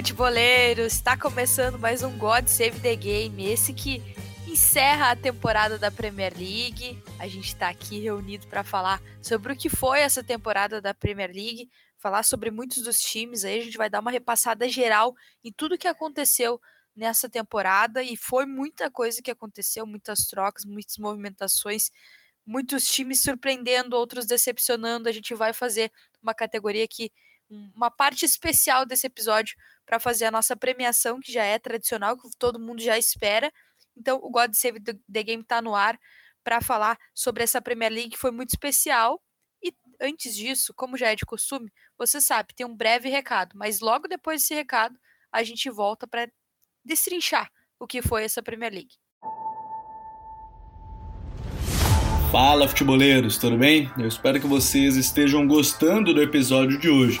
Futeboleira, futeboleiro, está começando mais um God Save the Game, esse que encerra a temporada da Premier League. A gente está aqui reunido para falar sobre o que foi essa temporada da Premier League, falar sobre muitos dos times. Aí a gente vai dar uma repassada geral em tudo que aconteceu nessa temporada e foi muita coisa que aconteceu, muitas trocas, muitas movimentações, muitos times surpreendendo, outros decepcionando. A gente vai fazer uma categoria aqui, uma parte especial desse episódio para fazer a nossa premiação, que já é tradicional, que todo mundo já espera. Então, o God Save the Game está no ar para falar sobre essa Premier League que foi muito especial. E antes disso, como já é de costume, você sabe, tem um breve recado, mas logo depois desse recado, a gente volta para destrinchar o que foi essa Premier League. Fala, futeboleiros, tudo bem? Eu espero que vocês estejam gostando do episódio de hoje.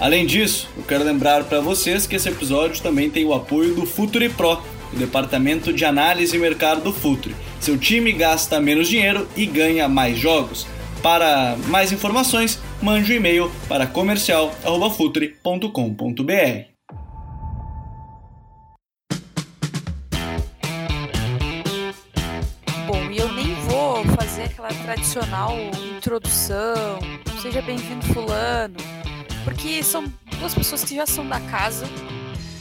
Além disso, eu quero lembrar para vocês que esse episódio também tem o apoio do Futuri Pro, o departamento de análise e mercado do Futuri. Seu time gasta menos dinheiro e ganha mais jogos. Para mais informações, mande um e-mail para comercial@futre.com.br. Bom, e eu nem vou fazer aquela tradicional introdução, seja bem-vindo fulano, porque são duas pessoas que já são da casa,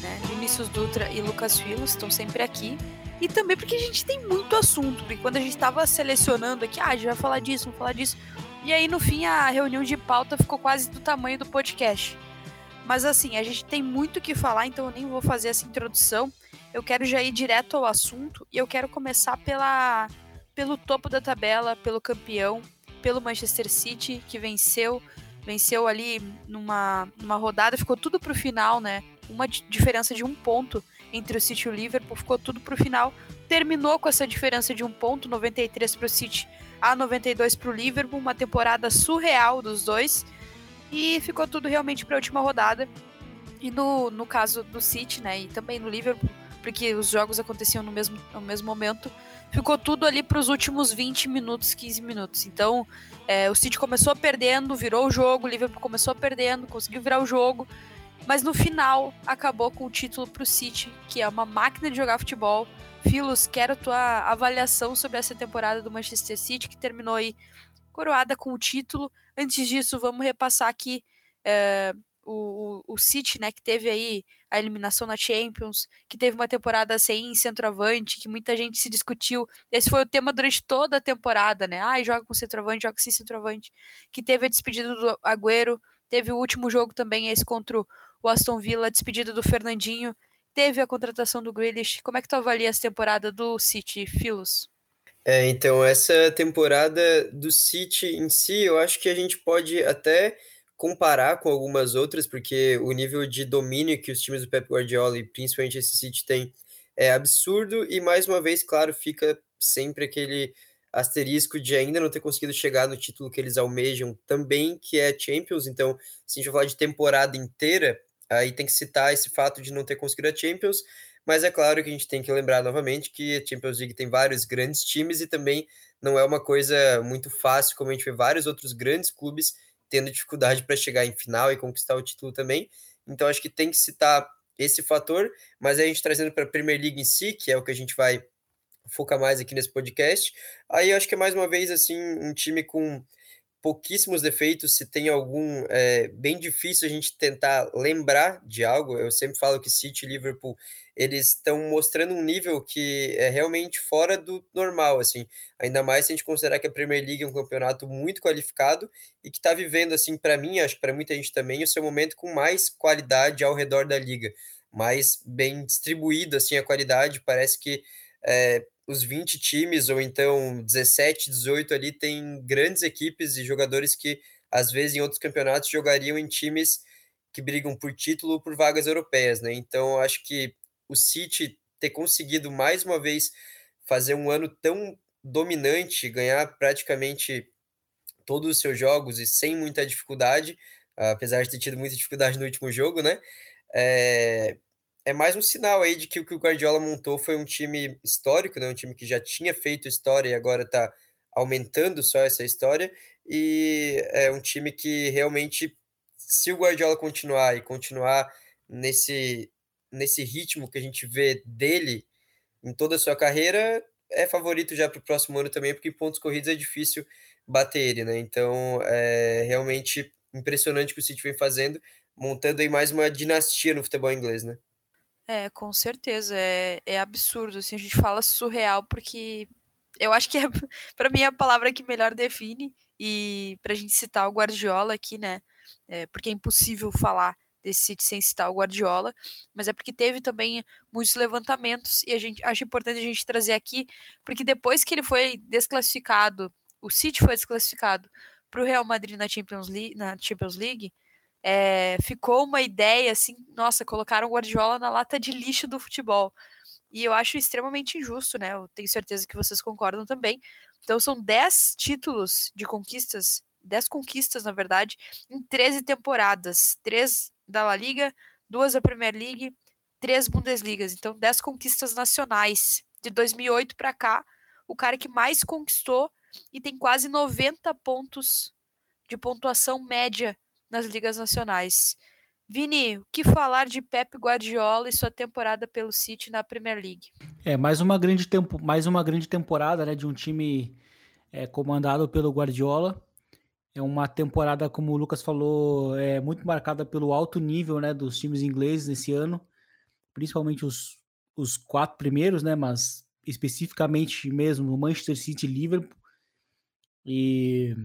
né? Vinícius Dutra e Lucas Filos estão sempre aqui. E também porque a gente tem muito assunto, porque quando a gente estava selecionando aqui, ah, a gente vai falar disso, vamos falar disso. E aí, no fim, a reunião de pauta ficou quase do tamanho do podcast. Mas assim, a gente tem muito o que falar, então eu nem vou fazer essa introdução. Eu quero já ir direto ao assunto e eu quero começar pela, pelo topo da tabela, pelo campeão, pelo Manchester City, que venceu. Venceu ali numa, numa rodada, ficou tudo pro final, né? Uma diferença de um ponto entre o City e o Liverpool, ficou tudo para o final. Terminou com essa diferença de um ponto, 93 para o City a 92 para o Liverpool, uma temporada surreal dos dois. E ficou tudo realmente para a última rodada. E no, no caso do City, né, e também no Liverpool, porque os jogos aconteciam no mesmo, no mesmo momento, ficou tudo ali para os últimos 20 minutos, 15 minutos. Então, é, o City começou perdendo, virou o jogo, o Liverpool começou perdendo, conseguiu virar o jogo. Mas no final acabou com o título para o City, que é uma máquina de jogar futebol. Filos, quero tua avaliação sobre essa temporada do Manchester City, que terminou aí coroada com o título. Antes disso, vamos repassar aqui é, o, o, City, né, que teve aí a eliminação na Champions, que teve uma temporada sem centroavante, que muita gente se discutiu. Esse foi o tema durante toda a temporada, né? Ah, joga com centroavante, joga sem centroavante. Que teve a despedida do Agüero, teve o último jogo também, esse contra o o Aston Villa, a despedida do Fernandinho, teve a contratação do Grealish. Como é que tu avalia essa temporada do City, Filos? É, então, essa temporada do City em si, eu acho que a gente pode até comparar com algumas outras, porque o nível de domínio que os times do Pep Guardiola e principalmente esse City tem é absurdo, e mais uma vez, claro, fica sempre aquele asterisco de ainda não ter conseguido chegar no título que eles almejam também, que é Champions. Então, se a gente falar de temporada inteira, Aí tem que citar esse fato de não ter conseguido a Champions, mas é claro que a gente tem que lembrar novamente que a Champions League tem vários grandes times e também não é uma coisa muito fácil, como a gente vê vários outros grandes clubes tendo dificuldade para chegar em final e conquistar o título também. Então acho que tem que citar esse fator, mas a gente trazendo para a Premier League em si, que é o que a gente vai focar mais aqui nesse podcast, aí acho que é mais uma vez assim um time com pouquíssimos defeitos, se tem algum, é bem difícil a gente tentar lembrar de algo. Eu sempre falo que City e Liverpool, eles estão mostrando um nível que é realmente fora do normal, assim. Ainda mais se a gente considerar que a Premier League é um campeonato muito qualificado e que está vivendo, assim, para mim, acho que para muita gente também, o seu momento com mais qualidade ao redor da liga, mais bem distribuído, assim, a qualidade. Parece que é, os 20 times, ou então 17, 18 ali, tem grandes equipes e jogadores que às vezes em outros campeonatos jogariam em times que brigam por título ou por vagas europeias, né? Então acho que o City ter conseguido mais uma vez fazer um ano tão dominante, ganhar praticamente todos os seus jogos e sem muita dificuldade, apesar de ter tido muita dificuldade no último jogo, né? É, é mais um sinal aí de que o que o Guardiola montou foi um time histórico, né? Um time que já tinha feito história e agora está aumentando só essa história e é um time que realmente, se o Guardiola continuar e continuar nesse nesse ritmo que a gente vê dele em toda a sua carreira, é favorito já para o próximo ano também, porque em pontos corridos é difícil bater ele, né? Então é realmente impressionante o que o City vem fazendo, montando aí mais uma dinastia no futebol inglês, né? É, com certeza. É, é absurdo. Assim, a gente fala surreal porque eu acho que é, para mim é a palavra que melhor define. E para a gente citar o Guardiola aqui, né? É, porque é impossível falar desse City sem citar o Guardiola, mas é porque teve também muitos levantamentos e a gente acho importante a gente trazer aqui, porque depois que ele foi desclassificado, o City foi desclassificado para o Real Madrid na Champions League, na Champions League é, ficou uma ideia assim, nossa, colocaram o Guardiola na lata de lixo do futebol. E eu acho extremamente injusto, né? Eu tenho certeza que vocês concordam também. Então são 10 títulos de conquistas, 10 conquistas, na verdade, em 13 temporadas. Três da La Liga, duas da Premier League, três Bundesligas. Então 10 conquistas nacionais. De 2008 para cá, o cara que mais conquistou e tem quase 90 pontos de pontuação média nas ligas nacionais. Vini, o que falar de Pep Guardiola e sua temporada pelo City na Premier League? É, mais uma grande, tempo, mais uma grande temporada né, de um time é, comandado pelo Guardiola. É uma temporada, como o Lucas falou, é muito marcada pelo alto nível né, dos times ingleses nesse ano, principalmente os, os quatro primeiros, né, mas especificamente mesmo o Manchester City e Liverpool. E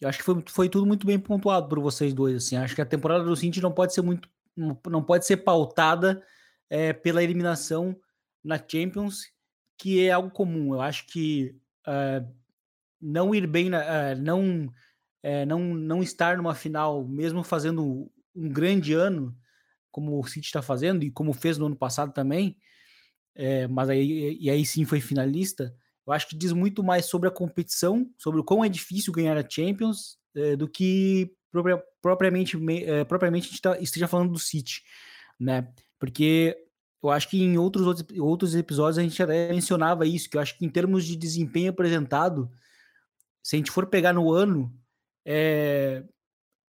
eu acho que foi, foi tudo muito bem pontuado por vocês dois. Assim. Acho que a temporada do Cinti não pode ser muito. Não pode ser pautada é, pela eliminação na Champions, que é algo comum. Eu acho que uh, não ir bem, na, uh, não, uh, não, não estar numa final, mesmo fazendo um grande ano, como o City está fazendo e como fez no ano passado também, mas aí, e aí sim foi finalista, eu acho que diz muito mais sobre a competição, sobre o quão é difícil ganhar a Champions, é, do que propria, propriamente, é, propriamente a gente tá, esteja falando do City, né? Porque eu acho que em outros, outros, outros episódios a gente até mencionava isso, que eu acho que em termos de desempenho apresentado, se a gente for pegar no ano, é,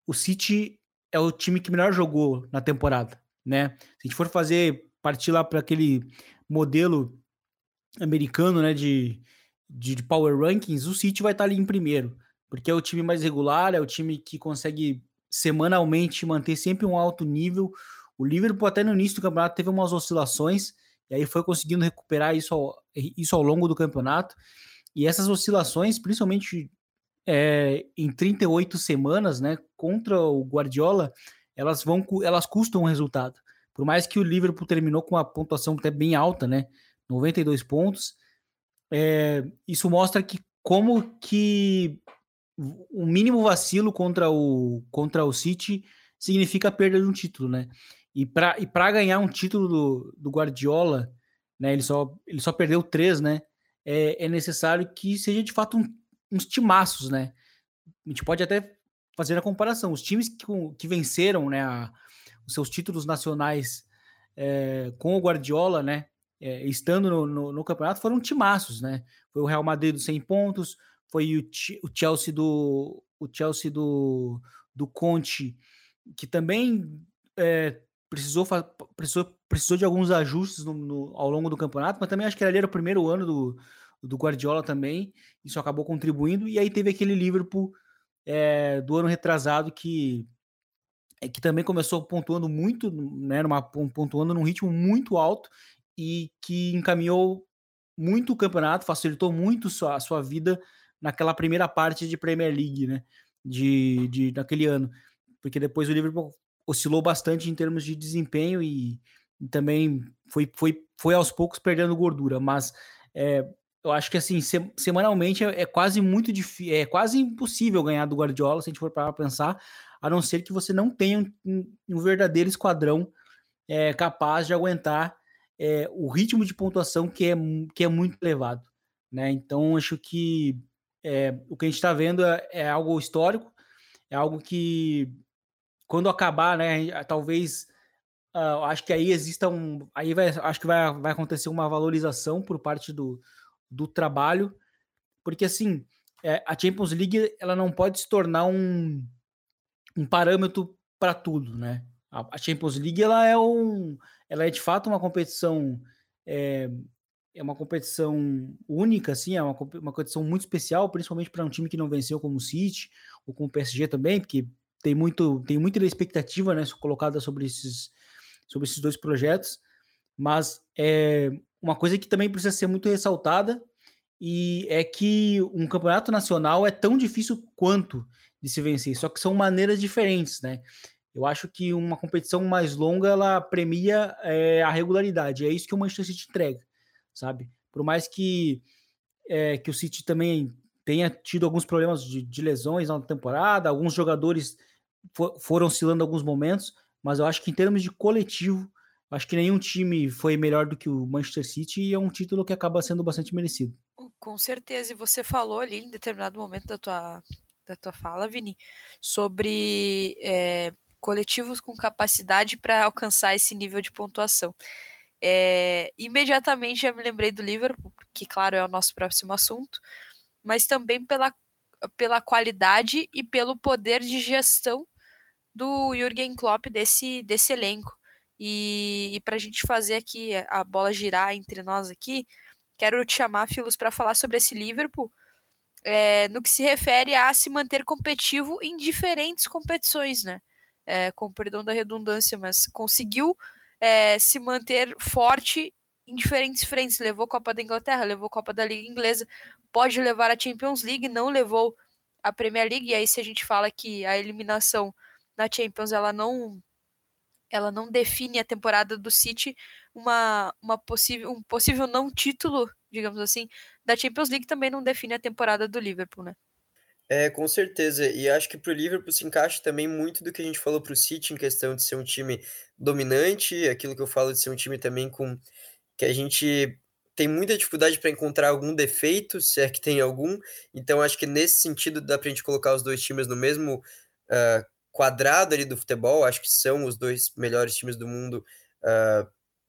o City é o time que melhor jogou na temporada, né? Se a gente for fazer partir lá para aquele modelo americano, né, de, de, Power Rankings, o City vai estar ali em primeiro, porque é o time mais regular, é o time que consegue semanalmente manter sempre um alto nível. O Liverpool até no início do campeonato teve umas oscilações, e aí foi conseguindo recuperar isso ao, isso ao longo do campeonato. E essas oscilações, principalmente é, em 38 semanas, né, contra o Guardiola, elas vão elas custam um resultado. Por mais que o Liverpool terminou com uma pontuação até bem alta, né, 92 pontos. É, isso mostra que como que o mínimo vacilo contra o, contra o City significa a perda de um título, né? E para e ganhar um título do, do Guardiola, né? Ele só, ele só perdeu três, né? É, é necessário que seja de fato um, uns timaços, né? A gente pode até fazer a comparação. Os times que, que venceram né, a, os seus títulos nacionais é, com o Guardiola, né? É, estando no, no, no, campeonato foram timaços, né? Foi o Real Madrid dos 100 pontos, foi o, o Chelsea do o Chelsea do, do Conte, que também é, precisou, precisou, precisou de alguns ajustes no, no, ao longo do campeonato, mas também acho que ali era o primeiro ano do, do Guardiola também, isso acabou contribuindo, e aí teve aquele Liverpool é, do ano retrasado que é, que também começou pontuando muito, né, numa, pontuando num ritmo muito alto e que encaminhou muito o campeonato, facilitou muito a sua vida naquela primeira parte de Premier League, né? De, de daquele ano, porque depois o Liverpool oscilou bastante em termos de desempenho e, e também foi, foi, foi aos poucos perdendo gordura, mas é, eu acho que assim, se, semanalmente é, é, quase muito difícil, é quase impossível ganhar do Guardiola, se a gente for para pensar, a não ser que você não tenha um, um verdadeiro esquadrão é, capaz de aguentar é, o ritmo de pontuação que é, que é muito elevado. Né? Então, acho que é, o que a gente está vendo é, é, algo histórico, é algo que, quando acabar, né, talvez. Uh, acho que aí exista um. Aí vai, acho que vai, vai acontecer uma valorização por parte do, do trabalho, porque assim, é, a Champions League ela não pode se tornar um, um parâmetro para tudo, né? A, a, Champions League ela é um, ela é de fato uma competição é, é uma competição única, assim, é uma, uma competição muito especial, principalmente para um time que não venceu como o City ou como o PSG também, porque tem muito tem muita expectativa, né, colocada sobre esses sobre esses dois projetos, mas é uma coisa que também precisa ser muito ressaltada e é que um campeonato nacional é tão difícil quanto de se vencer, só que são maneiras diferentes, né? Eu acho que uma competição mais longa ela premia é, a regularidade. É isso que o Manchester City entrega, sabe? Por mais que é, que o City também tenha tido alguns problemas de, de lesões na temporada, alguns jogadores for, foram oscilando alguns momentos, mas eu acho que em termos de coletivo, acho que nenhum time foi melhor do que o Manchester City e é um título que acaba sendo bastante merecido. Com certeza, e você falou ali em determinado momento da tua, da tua fala, Vini, sobre é, coletivos com capacidade para alcançar esse nível de pontuação. É, imediatamente já me lembrei do Liverpool, que, claro, é o nosso próximo assunto, mas também pela, pela qualidade e pelo poder de gestão do Jürgen Klopp desse, desse elenco. E, e para a gente fazer aqui a bola girar entre nós aqui, quero te chamar, Filos, para falar sobre esse Liverpool é, no que se refere a se manter competitivo em diferentes competições, né? É, com perdão da redundância, mas conseguiu é, se manter forte em diferentes frentes. Levou Copa da Inglaterra, levou Copa da Liga Inglesa, pode levar a Champions League, não levou a Premier League. E aí, se a gente fala que a eliminação na Champions ela não ela não define a temporada do City, uma, uma possível, um possível não título, digamos assim, da Champions League também não define a temporada do Liverpool, né? É, com certeza. E acho que para o Liverpool se encaixa também muito do que a gente falou para o City em questão de ser um time dominante, aquilo que eu falo de ser um time também com que a gente tem muita dificuldade para encontrar algum defeito, se é que tem algum. Então acho que nesse sentido dá para a gente colocar os dois times no mesmo uh, quadrado ali do futebol. Acho que são os dois melhores times do mundo uh,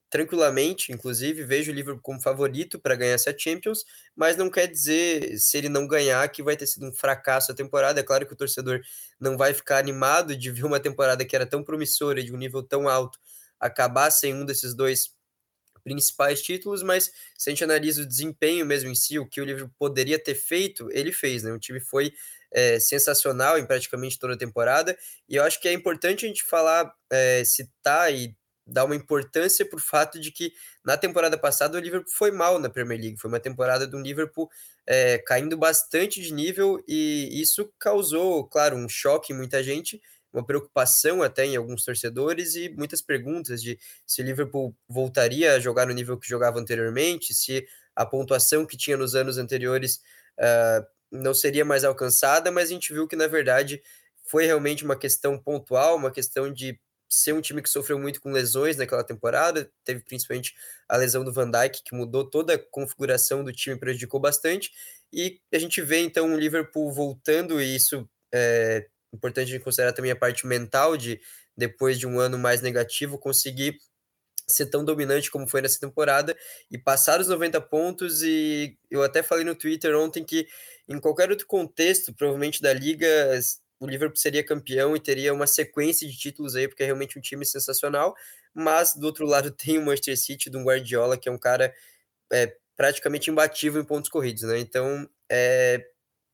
tranquilamente, inclusive, vejo o Liverpool como favorito para ganhar essa Champions, mas não quer dizer, se ele não ganhar, que vai ter sido um fracasso a temporada. É claro que o torcedor não vai ficar animado de ver uma temporada que era tão promissora, de um nível tão alto, acabar sem um desses dois principais títulos, mas se a gente analisa o desempenho mesmo em si, o que o Liverpool poderia ter feito, ele fez, né? O time foi é, sensacional em praticamente toda a temporada, e eu acho que é importante a gente falar, é, citar e dar uma importância para o fato de que na temporada passada o Liverpool foi mal na Premier League. Foi uma temporada do Liverpool é, caindo bastante de nível e isso causou, claro, um choque em muita gente, uma preocupação até em alguns torcedores e muitas perguntas de se o Liverpool voltaria a jogar no nível que jogava anteriormente, se a pontuação que tinha nos anos anteriores uh, não seria mais alcançada, mas a gente viu que na verdade foi realmente uma questão pontual, uma questão de ser um time que sofreu muito com lesões naquela temporada, teve principalmente a lesão do Van Dijk, que mudou toda a configuração do time, prejudicou bastante, e a gente vê então o Liverpool voltando, e isso é importante considerar também a parte mental de, depois de um ano mais negativo, conseguir ser tão dominante como foi nessa temporada e passar os 90 pontos. E eu até falei no Twitter ontem que em qualquer outro contexto, provavelmente da liga, o Liverpool seria campeão e teria uma sequência de títulos aí, porque é realmente um time sensacional. Mas do outro lado tem o Manchester City do Guardiola, que é um cara é, praticamente imbatível em pontos corridos, né? Então, é,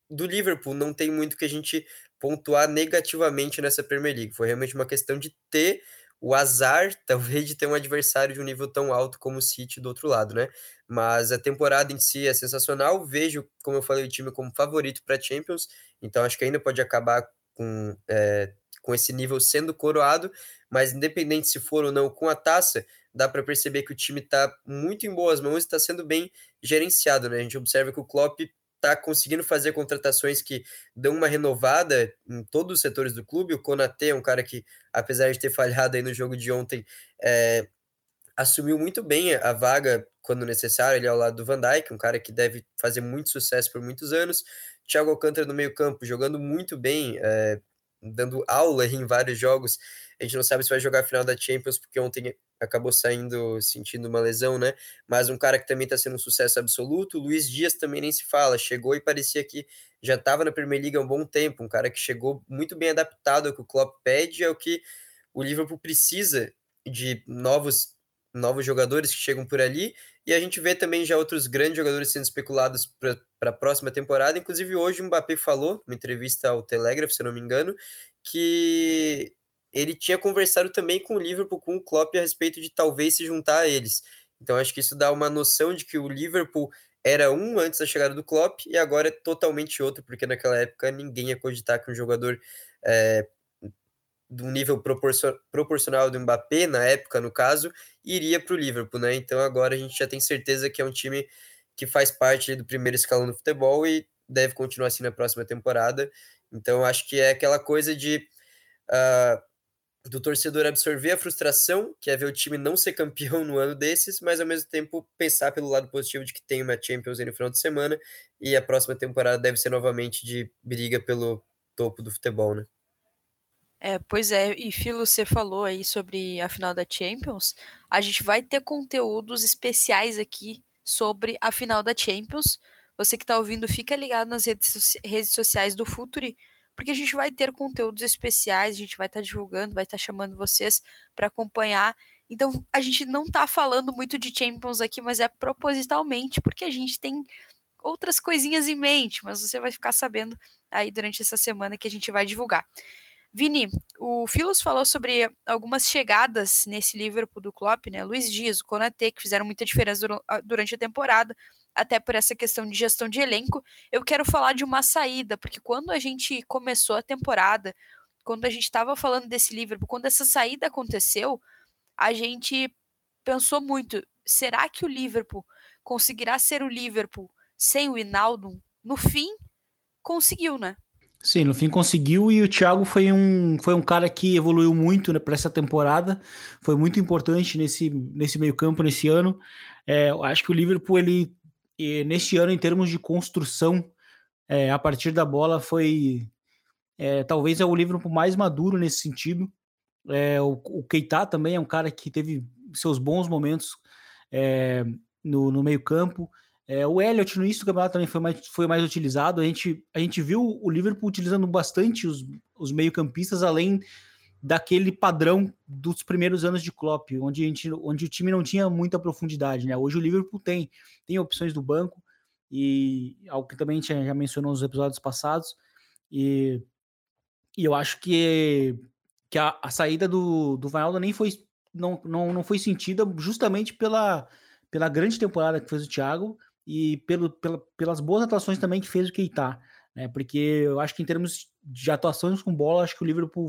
do Liverpool não tem muito que a gente pontuar negativamente nessa Premier League. Foi realmente uma questão de ter o azar, talvez, de ter um adversário de um nível tão alto como o City do outro lado, né? Mas a temporada em si é sensacional. Vejo, como eu falei, o time como favorito para Champions, então acho que ainda pode acabar com, é, com esse nível sendo coroado. Mas independente se for ou não com a taça, dá para perceber que o time está muito em boas mãos e está sendo bem gerenciado, né? A gente observa que o Klopp está conseguindo fazer contratações que dão uma renovada em todos os setores do clube. O Konaté é um cara que, apesar de ter falhado aí no jogo de ontem, é, assumiu muito bem a vaga quando necessário, ele é ao lado do Van Dijk, um cara que deve fazer muito sucesso por muitos anos. Thiago Alcântara no meio campo, jogando muito bem, é, dando aula em vários jogos. A gente não sabe se vai jogar a final da Champions, porque ontem acabou saindo sentindo uma lesão, né? Mas um cara que também está sendo um sucesso absoluto. Luiz Dias também nem se fala, chegou e parecia que já estava na Premier League há um bom tempo. Um cara que chegou muito bem adaptado ao que o Klopp pede, ao que o Liverpool precisa de novos novos jogadores que chegam por ali. E a gente vê também já outros grandes jogadores sendo especulados para a próxima temporada. Inclusive, hoje o Mbappé falou, numa entrevista ao Telegraph, se eu não me engano, que ele tinha conversado também com o Liverpool, com o Klopp, a respeito de talvez se juntar a eles. Então acho que isso dá uma noção de que o Liverpool era um antes da chegada do Klopp e agora é totalmente outro, porque naquela época ninguém ia cogitar que um jogador é, de um nível proporcional do Mbappé, na época, no caso, iria para o Liverpool, né? Então agora a gente já tem certeza que é um time que faz parte do primeiro escalão do futebol e deve continuar assim na próxima temporada. Então acho que é aquela coisa de uh, do torcedor absorver a frustração, que é ver o time não ser campeão no ano desses, mas ao mesmo tempo pensar pelo lado positivo de que tem uma Champions no final de semana e a próxima temporada deve ser novamente de briga pelo topo do futebol, né? É, pois é, e Filo, você falou aí sobre a final da Champions. A gente vai ter conteúdos especiais aqui sobre a final da Champions. Você que está ouvindo, fica ligado nas redes, sociais do Futuri, porque a gente vai ter conteúdos especiais, a gente vai estar tá divulgando, vai estar tá chamando vocês para acompanhar. Então, a gente não está falando muito de Champions aqui, mas é propositalmente, porque a gente tem outras coisinhas em mente, mas você vai ficar sabendo aí durante essa semana que a gente vai divulgar. Vini, o Filos falou sobre algumas chegadas nesse Liverpool do Klopp, né? Luiz Dias, o Konaté, que fizeram muita diferença durante a temporada até por essa questão de gestão de elenco, eu quero falar de uma saída, porque quando a gente começou a temporada, quando a gente estava falando desse Liverpool, quando essa saída aconteceu, a gente pensou muito: será que o Liverpool conseguirá ser o Liverpool sem o Hinaldo? No fim, conseguiu, né? Sim, no fim conseguiu e o Thiago foi um, foi um cara que evoluiu muito né, para essa temporada, foi muito importante nesse, nesse meio campo, nesse ano. É, acho que o Liverpool ele neste ano, em termos de construção, é, a partir da bola foi é, talvez é o Liverpool mais maduro nesse sentido. É, o, o Keita também é um cara que teve seus bons momentos é, no, no meio-campo. É, o Elliot no início do campeonato também foi mais, foi mais utilizado. A gente, a gente viu o Liverpool utilizando bastante os, os meio-campistas, além daquele padrão dos primeiros anos de Klopp, onde, a gente, onde o time não tinha muita profundidade, né? Hoje o Liverpool tem, tem opções do banco, e algo que também a gente já mencionou nos episódios passados, e, e eu acho que, que a, a saída do, do Vanaldo nem foi, não, não, não foi sentida justamente pela, pela grande temporada que fez o Thiago e pelo, pela, pelas boas atuações também que fez o Keita, né? Porque eu acho que em termos de atuações com bola, acho que o Liverpool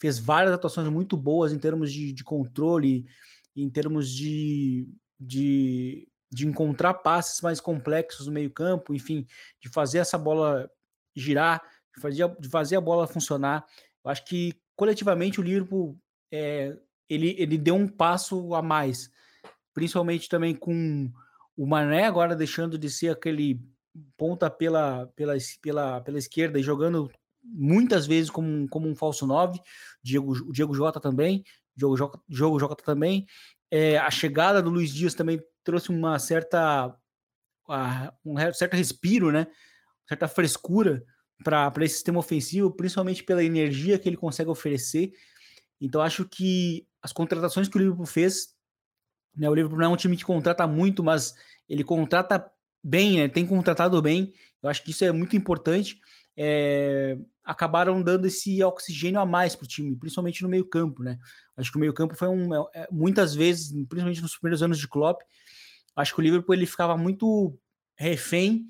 fez várias atuações muito boas em termos de, de controle, em termos de, de, de encontrar passes mais complexos no meio-campo, enfim, de fazer essa bola girar, de fazer, de fazer a bola funcionar. Eu acho que coletivamente o Liverpool é, ele, ele deu um passo a mais, principalmente também com o Mané agora deixando de ser aquele ponta pela, pela, pela, pela esquerda e jogando muitas vezes como, como um falso 9, Diego, o Diego Jota também, Diogo Jota, Diogo Jota também. É, a chegada do Luiz Dias também trouxe uma certa um certo respiro, né? certa frescura para esse sistema ofensivo, principalmente pela energia que ele consegue oferecer. Então acho que as contratações que o Liverpool fez, né, o Liverpool não é um time que contrata muito, mas ele contrata bem, né, tem contratado bem. Eu acho que isso é muito importante é, acabaram dando esse oxigênio a mais para o time, principalmente no meio campo, né? Acho que o meio campo foi um, é, muitas vezes, principalmente nos primeiros anos de Klopp, acho que o Liverpool ele ficava muito refém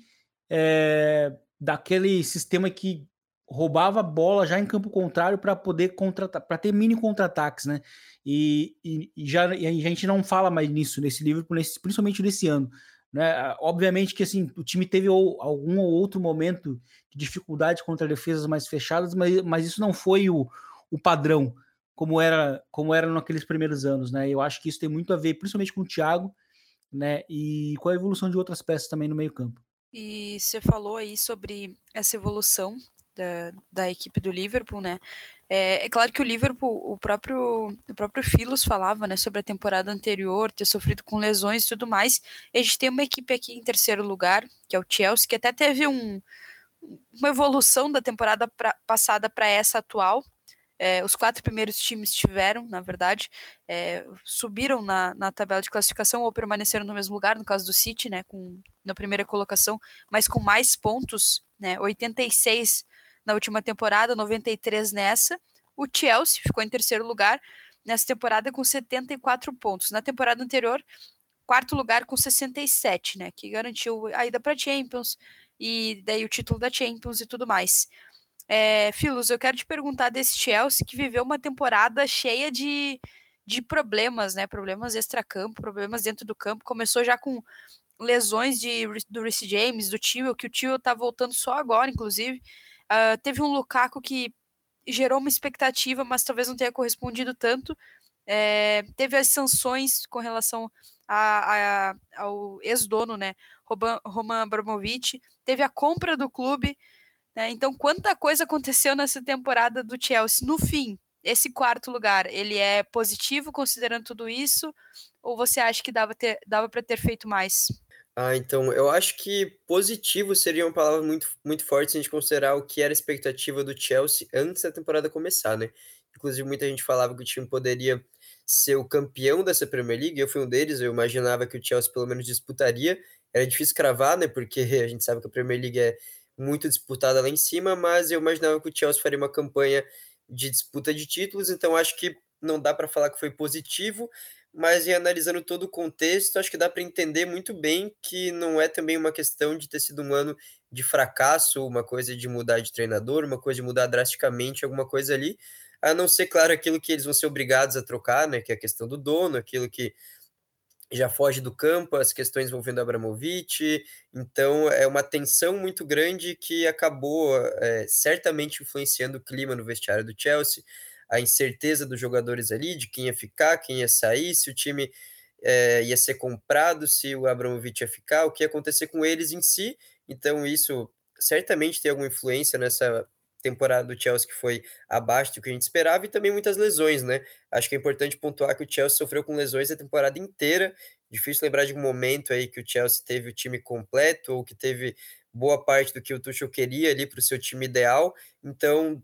é, daquele sistema que roubava bola já em campo contrário para poder contratar, para ter mini contra-ataques, né? E, e, e, já e a gente não fala mais nisso nesse livro, nesse, principalmente nesse ano. Né? Obviamente que assim, o time teve algum ou outro momento de dificuldade contra defesas mais fechadas, mas, mas isso não foi o, o padrão como era como era naqueles primeiros anos, né? Eu acho que isso tem muito a ver, principalmente com o Thiago, né? E com a evolução de outras peças também no meio campo. E você falou aí sobre essa evolução da, da equipe do Liverpool, né? É, é, claro que o Liverpool, o próprio, o próprio Filos falava, né, sobre a temporada anterior, ter sofrido com lesões e tudo mais. A gente tem uma equipe aqui em terceiro lugar, que é o Chelsea, que até teve um, uma evolução da temporada pra, passada para essa atual. É, os quatro primeiros times tiveram, na verdade, é, subiram na, na tabela de classificação ou permaneceram no mesmo lugar, no caso do City, né, com, na primeira colocação, mas com mais pontos, né, 86 na última temporada, 93 nessa. O Chelsea ficou em terceiro lugar nessa temporada com 74 pontos. Na temporada anterior, quarto lugar com 67, né? Que garantiu a ida para Champions e daí o título da Champions e tudo mais. É, Filos, eu quero te perguntar desse Chelsea que viveu uma temporada cheia de, de problemas, né? Problemas extra-campo, problemas dentro do campo. Começou já com lesões de, do Reece James, do Tio, que o Tio tá voltando só agora, inclusive. Uh, teve um Lukaku que gerou uma expectativa, mas talvez não tenha correspondido tanto. É, teve as sanções com relação a, a, ao ex-dono, né, Roman, Abramovich. Teve a compra do clube. Né, então, quanta coisa aconteceu nessa temporada do Chelsea. No fim, esse quarto lugar, ele é positivo considerando tudo isso? Ou você acha que dava, dava para ter feito mais? Ah, então, eu acho que positivo seria uma palavra muito, muito forte se a gente considerar o que era a expectativa do Chelsea antes da temporada começar, né? Inclusive, muita gente falava que o time poderia ser o campeão dessa Premier League, eu fui um deles, eu imaginava que o Chelsea pelo menos disputaria. Era difícil cravar, né? Porque a gente sabe que a Premier League é muito disputada lá em cima, mas eu imaginava que o Chelsea faria uma campanha de disputa de títulos, então acho que não dá para falar que foi positivo, mas em analisando todo o contexto, acho que dá para entender muito bem que não é também uma questão de ter sido um ano de fracasso, uma coisa de mudar de treinador, uma coisa de mudar drasticamente alguma coisa ali, a não ser, claro, aquilo que eles vão ser obrigados a trocar, né, que é a questão do dono, aquilo que já foge do campo, as questões envolvendo Abramovich, então é uma tensão muito grande que acabou é, certamente influenciando o clima no vestiário do Chelsea, a incerteza dos jogadores ali, de quem ia ficar, quem ia sair, se o time é, ia ser comprado, se o Abramovich ia ficar, o que ia acontecer com eles em si. Então, isso certamente tem alguma influência nessa temporada do Chelsea que foi abaixo do que a gente esperava e também muitas lesões, né? Acho que é importante pontuar que o Chelsea sofreu com lesões a temporada inteira. Difícil lembrar de um momento aí que o Chelsea teve o time completo ou que teve boa parte do que o Tuchel queria ali para o seu time ideal. Então,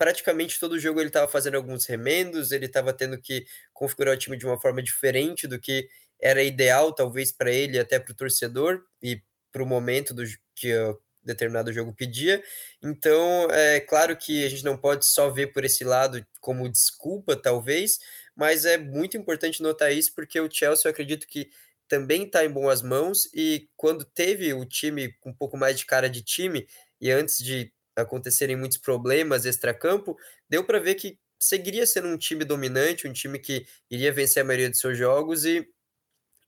praticamente todo jogo ele estava fazendo alguns remendos, ele estava tendo que configurar o time de uma forma diferente do que era ideal, talvez para ele, até para o torcedor e para o momento do que uh, determinado jogo pedia. Então, é claro que a gente não pode só ver por esse lado como desculpa, talvez, mas é muito importante notar isso porque o Chelsea, eu acredito que também está em boas mãos e quando teve o time com um pouco mais de cara de time e antes de acontecerem muitos problemas extra-campo, deu para ver que seguiria sendo um time dominante, um time que iria vencer a maioria dos seus jogos e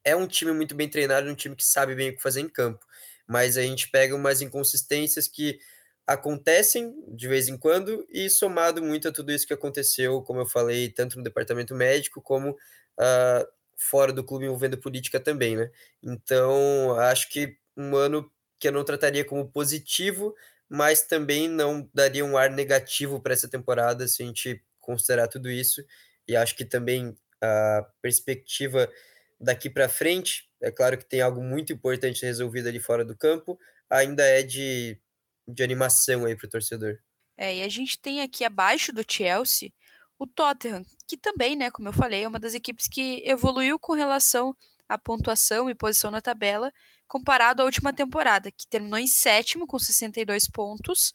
é um time muito bem treinado, um time que sabe bem o que fazer em campo. Mas a gente pega umas inconsistências que acontecem de vez em quando e somado muito a tudo isso que aconteceu, como eu falei, tanto no departamento médico como uh, fora do clube envolvendo política também, né? Então, acho que um ano que eu não trataria como positivo, mas também não daria um ar negativo para essa temporada se a gente considerar tudo isso. E acho que também a perspectiva daqui para frente, é claro que tem algo muito importante resolvido ali fora do campo, ainda é de, de animação aí para o torcedor. É, e a gente tem aqui abaixo do Chelsea o Tottenham, que também, né, como eu falei, é uma das equipes que evoluiu com relação à pontuação e posição na tabela, comparado à última temporada, que terminou em sétimo com 62 pontos,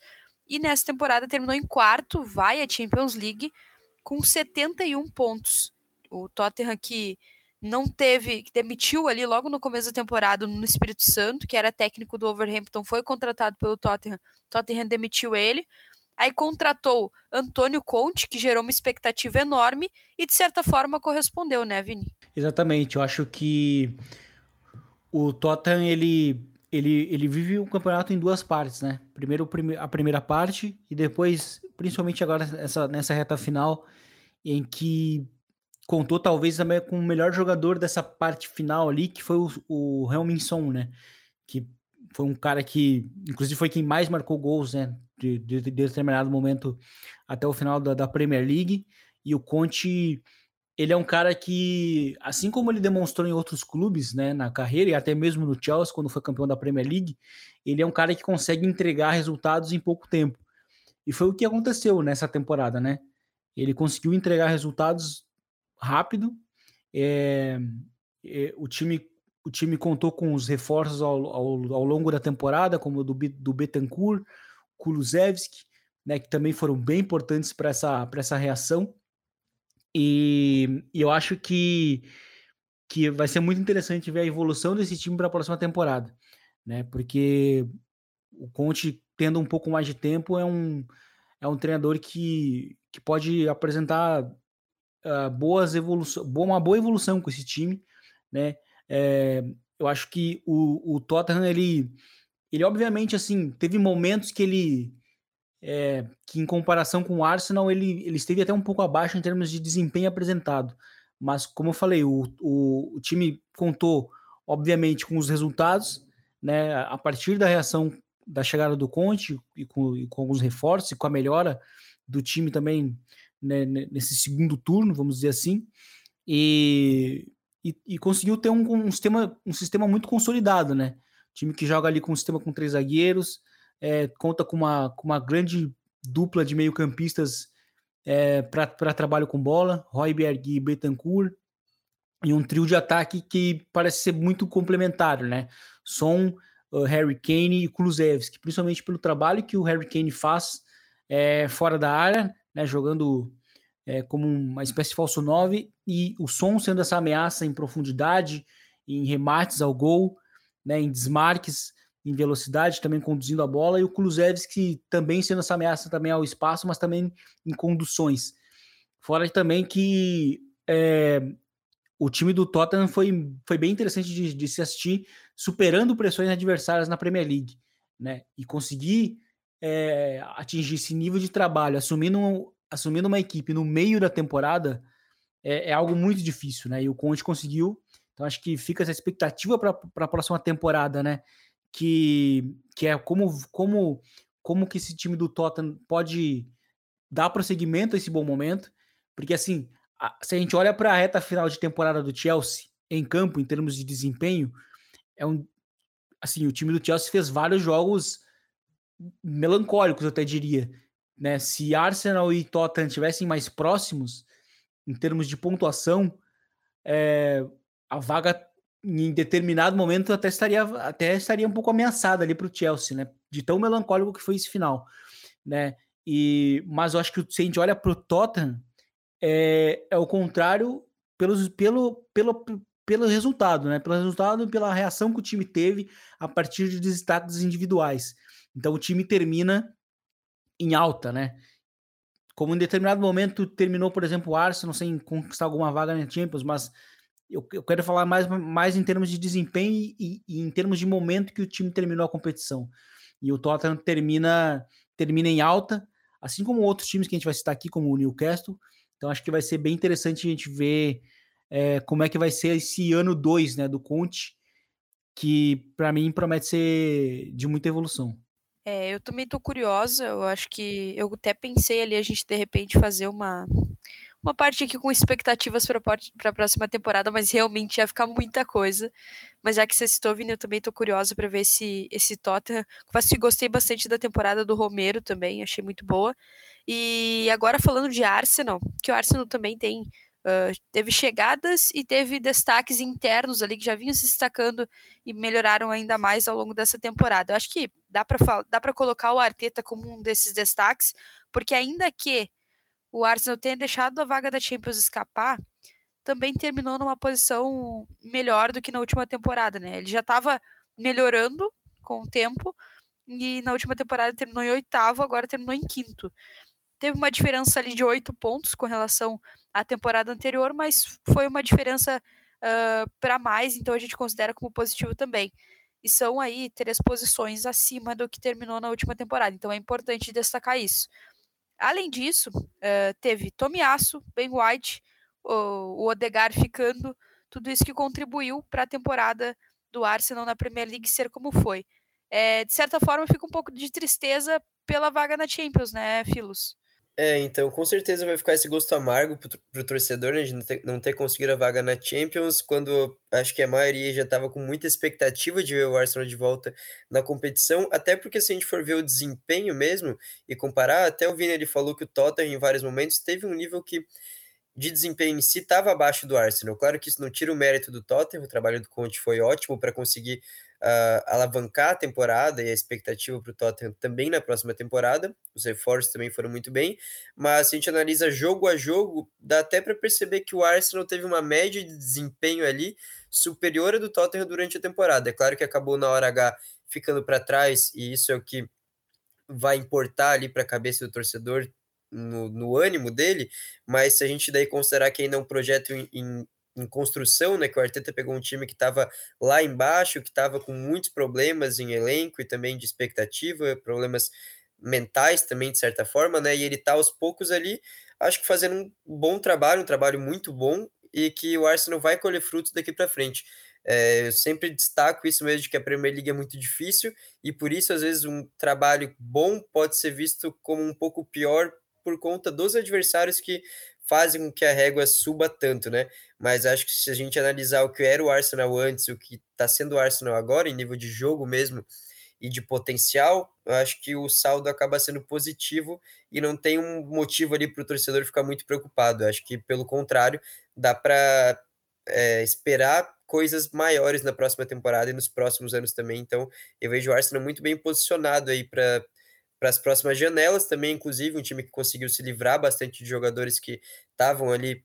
e nessa temporada terminou em quarto, vai à Champions League com 71 pontos. O Tottenham que não teve, que demitiu ali logo no começo da temporada no Espírito Santo, que era técnico do Overhampton, foi contratado pelo Tottenham. Tottenham demitiu ele. Aí contratou Antônio Conte, que gerou uma expectativa enorme e de certa forma correspondeu, né, Vini? Exatamente. Eu acho que o Tottenham ele ele, ele vive o campeonato em duas partes, né? Primeiro a primeira parte e depois, principalmente agora essa, nessa reta final, em que contou talvez também com o melhor jogador dessa parte final ali, que foi o, o Helminson, né? Que foi um cara que, inclusive, foi quem mais marcou gols, né? De, de, de determinado momento até o final da, da Premier League. E o Conte ele é um cara que, assim como ele demonstrou em outros clubes, né, na carreira e até mesmo no Chelsea quando foi campeão da Premier League, ele é um cara que consegue entregar resultados em pouco tempo. E foi o que aconteceu nessa temporada, né? Ele conseguiu entregar resultados rápido. É, é, o time o time contou com os reforços ao, ao, ao longo da temporada, como o do, do Betancourt, Kulusevski, né, que também foram bem importantes para essa, essa reação. E, eu acho que, que vai ser muito interessante ver a evolução desse time para a próxima temporada, né? Porque o Conte, tendo um pouco mais de tempo, é um, é um treinador que, que pode apresentar uh, boas evolução, uma boa evolução com esse time, né? É, eu acho que o, o Tottenham, ele, ele obviamente, assim, teve momentos que ele é, que em comparação com o Arsenal ele, ele esteve até um pouco abaixo em termos de desempenho apresentado. Mas, como eu falei, o, o, o time contou, obviamente, com os resultados, né, a partir da reação da chegada do Conte e com, e com alguns reforços e com a melhora do time também né, nesse segundo turno, vamos dizer assim, e, e, e conseguiu ter um, um, sistema, um sistema muito consolidado, né? Time que joga ali com um sistema com três zagueiros, é, conta com uma, com uma grande dupla de meio-campistas é, para trabalho com bola, Royberg e Betancourt, e um trio de ataque que parece ser muito complementar, né? Son, uh, Harry Kane e Kulusevski, principalmente pelo trabalho que o Harry Kane faz é, fora da área, né? Jogando é, como uma espécie de falso 9, e o Son sendo essa ameaça em profundidade, em remates ao gol, né? Em desmarques em velocidade, também conduzindo a bola, e o Kulusevski também sendo essa ameaça também ao espaço, mas também em conduções. Fora também que é, o time do Tottenham foi, foi bem interessante de, de, se assistir, superando pressões adversárias na Premier League, né? E conseguir é, atingir esse nível de trabalho, assumindo, assumindo uma equipe no meio da temporada, é, é algo muito difícil, né? E o Conte conseguiu. Então acho que fica essa expectativa para a próxima temporada, né? Que, que é como, como, como que esse time do Tottenham pode dar prosseguimento a esse bom momento, porque assim, a, se a gente olha para a reta final de temporada do Chelsea em campo, em termos de desempenho, é um assim, o time do Chelsea fez vários jogos melancólicos, eu até diria, né? Se Arsenal e Tottenham tivessem mais próximos em termos de pontuação, é, a vaga em determinado momento até estaria, até estaria um pouco ameaçada ali para o Chelsea, né? De tão melancólico que foi esse final, né? E, mas eu acho que se a gente olha para o Tottenham, é, é o contrário pelos, pelo, pelo, pelo resultado, né? Pelo resultado e pela reação que o time teve a partir de destaques individuais. Então o time termina em alta, né? Como em determinado momento terminou, por exemplo, o Arsenal sem conquistar alguma vaga na Champions, mas eu, eu quero falar mais, mais em termos de desempenho e, e, em termos de momento que o time terminou a competição. E o Tottenham termina, termina em alta, assim como outros times que a gente vai citar aqui, como o Newcastle. Então acho que vai ser bem interessante a gente ver é, como é que vai ser esse ano 2 né, do Conte, que para mim promete ser de muita evolução. É, eu também estou curiosa, eu acho que eu até pensei ali a gente de repente fazer uma uma parte aqui com expectativas para a próxima temporada, mas realmente ia ficar muita coisa. Mas já que você citou, Vini, eu também estou curiosa para ver esse, esse Tottenham. Confesso que gostei bastante da temporada do Romero também, achei muito boa. E agora falando de Arsenal, que o Arsenal também tem Uh, teve chegadas e teve destaques internos ali que já vinham se destacando e melhoraram ainda mais ao longo dessa temporada. Eu acho que dá para colocar o Arteta como um desses destaques, porque ainda que o Arsenal tenha deixado a vaga da Champions escapar, também terminou numa posição melhor do que na última temporada, né? Ele já estava melhorando com o tempo, e na última temporada terminou em oitavo, agora terminou em quinto. Teve uma diferença ali de oito pontos com relação à temporada anterior, mas foi uma diferença uh, para mais, então a gente considera como positivo também. E são aí três posições acima do que terminou na última temporada, então é importante destacar isso. Além disso, uh, teve Tomiasso, Ben White, o, o Odegar ficando, tudo isso que contribuiu para a temporada do Arsenal na Premier League ser como foi. É, de certa forma, fica um pouco de tristeza pela vaga na Champions, né, Filos? É, então com certeza vai ficar esse gosto amargo pro, pro torcedor, né, de não ter, não ter conseguido a vaga na Champions, quando acho que a maioria já estava com muita expectativa de ver o Arsenal de volta na competição, até porque se a gente for ver o desempenho mesmo e comparar, até o Vini ele falou que o Tottenham em vários momentos teve um nível que de desempenho em si estava abaixo do Arsenal. Claro que isso não tira o mérito do Tottenham, o trabalho do Conte foi ótimo para conseguir uh, alavancar a temporada e a expectativa para o Tottenham também na próxima temporada. Os reforços também foram muito bem, mas se a gente analisa jogo a jogo, dá até para perceber que o Arsenal teve uma média de desempenho ali superior à do Tottenham durante a temporada. É claro que acabou na hora H ficando para trás, e isso é o que vai importar ali para a cabeça do torcedor no, no, ânimo dele, mas se a gente daí considerar que ainda é um projeto em, em, em construção, né? Que o Arteta pegou um time que estava lá embaixo, que estava com muitos problemas em elenco e também de expectativa, problemas mentais também, de certa forma, né? E ele está aos poucos ali, acho que fazendo um bom trabalho, um trabalho muito bom, e que o Arsenal vai colher frutos daqui para frente. É, eu sempre destaco isso mesmo, de que a Premier League é muito difícil, e por isso, às vezes, um trabalho bom pode ser visto como um pouco pior por conta dos adversários que fazem com que a régua suba tanto, né? Mas acho que se a gente analisar o que era o Arsenal antes, o que está sendo o Arsenal agora, em nível de jogo mesmo e de potencial, eu acho que o saldo acaba sendo positivo e não tem um motivo ali para o torcedor ficar muito preocupado. Eu acho que, pelo contrário, dá para é, esperar coisas maiores na próxima temporada e nos próximos anos também. Então, eu vejo o Arsenal muito bem posicionado aí para para as próximas janelas também, inclusive, um time que conseguiu se livrar bastante de jogadores que estavam ali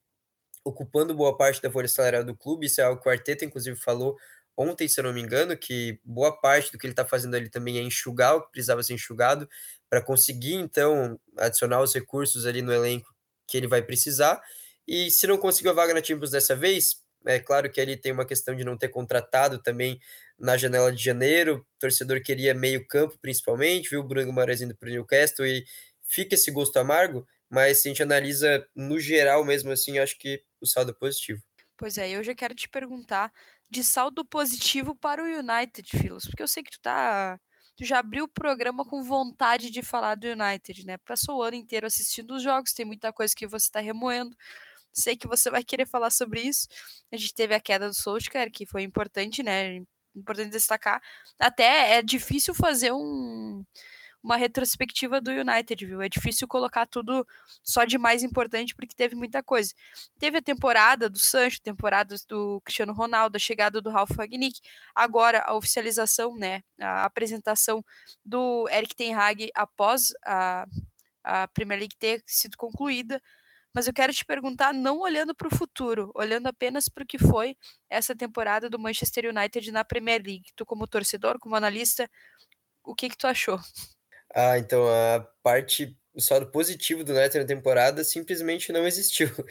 ocupando boa parte da folha salarial do clube. Isso é algo que o Arteta, inclusive, falou ontem, se eu não me engano, que boa parte do que ele está fazendo ali também é enxugar o que precisava ser enxugado para conseguir, então, adicionar os recursos ali no elenco que ele vai precisar. E se não conseguiu a vaga na Champions dessa vez, é claro que ali tem uma questão de não ter contratado também na janela de janeiro. O torcedor queria meio campo, principalmente, viu o Bruno Guimarães indo para o Newcastle e fica esse gosto amargo, mas se a gente analisa no geral mesmo assim, acho que o saldo é positivo. Pois é, eu já quero te perguntar de saldo positivo para o United, Filos, porque eu sei que tu tá tu já abriu o programa com vontade de falar do United, né? Passou o ano inteiro assistindo os jogos, tem muita coisa que você está remoendo. Sei que você vai querer falar sobre isso. A gente teve a queda do Solskjaer, que foi importante, né? Importante destacar. Até é difícil fazer um, uma retrospectiva do United, viu? É difícil colocar tudo só de mais importante, porque teve muita coisa. Teve a temporada do Sancho, temporada do Cristiano Ronaldo, a chegada do Ralf Ragnick, agora a oficialização, né? A apresentação do Eric Ten Hag após a, a Premier League ter sido concluída mas eu quero te perguntar, não olhando para o futuro, olhando apenas para o que foi essa temporada do Manchester United na Premier League. Tu, como torcedor, como analista, o que, que tu achou? Ah, então a parte, o saldo positivo do United na temporada simplesmente não existiu.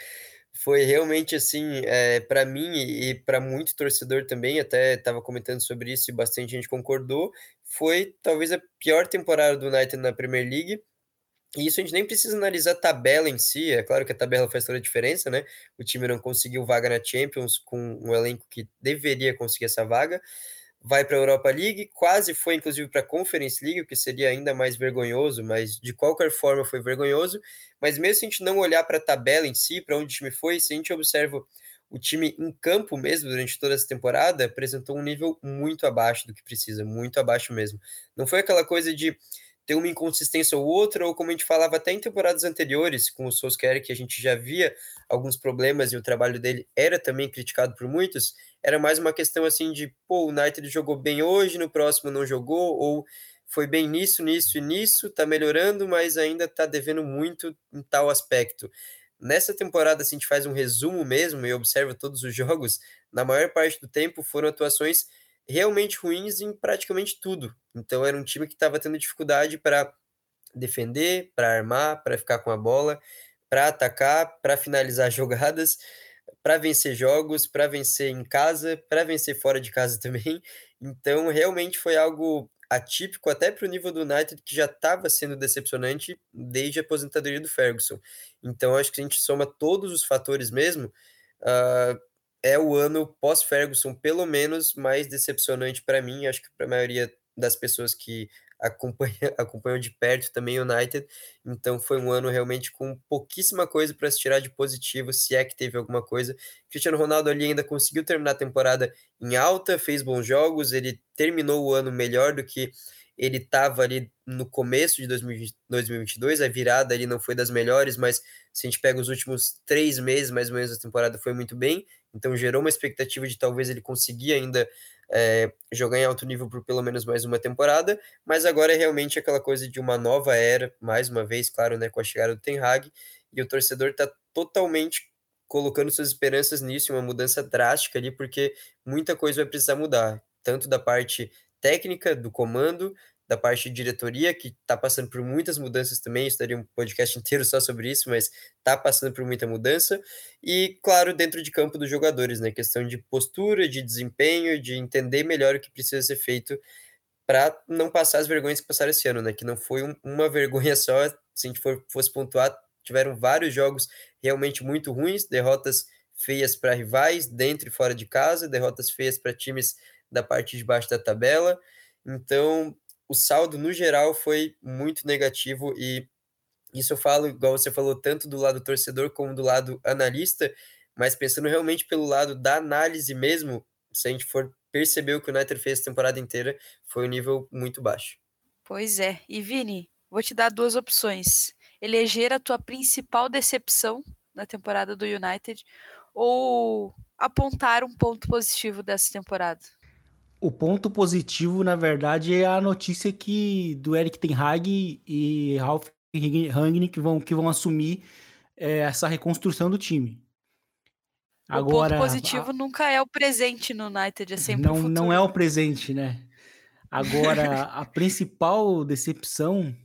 Foi realmente assim, é, para mim e para muito torcedor também, até estava comentando sobre isso e bastante gente concordou, foi talvez a pior temporada do United na Premier League e isso a gente nem precisa analisar a tabela em si, é claro que a tabela faz toda a diferença, né? O time não conseguiu vaga na Champions com um elenco que deveria conseguir essa vaga. Vai para a Europa League, quase foi inclusive para a Conference League, o que seria ainda mais vergonhoso, mas de qualquer forma foi vergonhoso. Mas mesmo se a gente não olhar para a tabela em si, para onde o time foi, se a gente observa o time em campo mesmo durante toda essa temporada, apresentou um nível muito abaixo do que precisa, muito abaixo mesmo. Não foi aquela coisa de ter uma inconsistência ou outra, ou como a gente falava até em temporadas anteriores com o Solskjaer, que a gente já via alguns problemas e o trabalho dele era também criticado por muitos, era mais uma questão assim de, pô, o United jogou bem hoje, no próximo não jogou, ou foi bem nisso, nisso e nisso, tá melhorando, mas ainda tá devendo muito em tal aspecto. Nessa temporada, se a gente faz um resumo mesmo e observa todos os jogos, na maior parte do tempo foram atuações realmente ruins em praticamente tudo. Então era um time que estava tendo dificuldade para defender, para armar, para ficar com a bola, para atacar, para finalizar jogadas, para vencer jogos, para vencer em casa, para vencer fora de casa também. Então realmente foi algo atípico até para o nível do United que já estava sendo decepcionante desde a aposentadoria do Ferguson. Então acho que a gente soma todos os fatores mesmo, uh, é o ano pós-Ferguson pelo menos mais decepcionante para mim, acho que para a maioria das pessoas que acompanha, acompanhou de perto também o United, então foi um ano realmente com pouquíssima coisa para se tirar de positivo, se é que teve alguma coisa. Cristiano Ronaldo ali ainda conseguiu terminar a temporada em alta, fez bons jogos, ele terminou o ano melhor do que ele estava ali no começo de 2022, a virada ali não foi das melhores, mas se a gente pega os últimos três meses, mais ou menos, a temporada foi muito bem, então gerou uma expectativa de talvez ele conseguir ainda é, jogar em alto nível por pelo menos mais uma temporada, mas agora é realmente aquela coisa de uma nova era, mais uma vez, claro, né, com a chegada do Ten Hag, e o torcedor está totalmente colocando suas esperanças nisso, uma mudança drástica ali, porque muita coisa vai precisar mudar, tanto da parte técnica, do comando, da parte de diretoria, que está passando por muitas mudanças também, estaria um podcast inteiro só sobre isso, mas está passando por muita mudança, e, claro, dentro de campo dos jogadores, né, questão de postura, de desempenho, de entender melhor o que precisa ser feito para não passar as vergonhas que passaram esse ano, né, que não foi um, uma vergonha só, se a gente for, fosse pontuar, tiveram vários jogos realmente muito ruins, derrotas feias para rivais, dentro e fora de casa, derrotas feias para times da parte de baixo da tabela, então o saldo no geral foi muito negativo e isso eu falo, igual você falou, tanto do lado torcedor como do lado analista, mas pensando realmente pelo lado da análise mesmo, se a gente for perceber o que o United fez a temporada inteira, foi um nível muito baixo. Pois é. E Vini, vou te dar duas opções. Eleger a tua principal decepção na temporada do United ou apontar um ponto positivo dessa temporada? O ponto positivo, na verdade, é a notícia que do Eric Ten Hag e Ralf Rangnick vão, que vão assumir é, essa reconstrução do time. Agora, o ponto positivo a... nunca é o presente no United, é sempre não, o futuro. Não é o presente, né? Agora, a principal decepção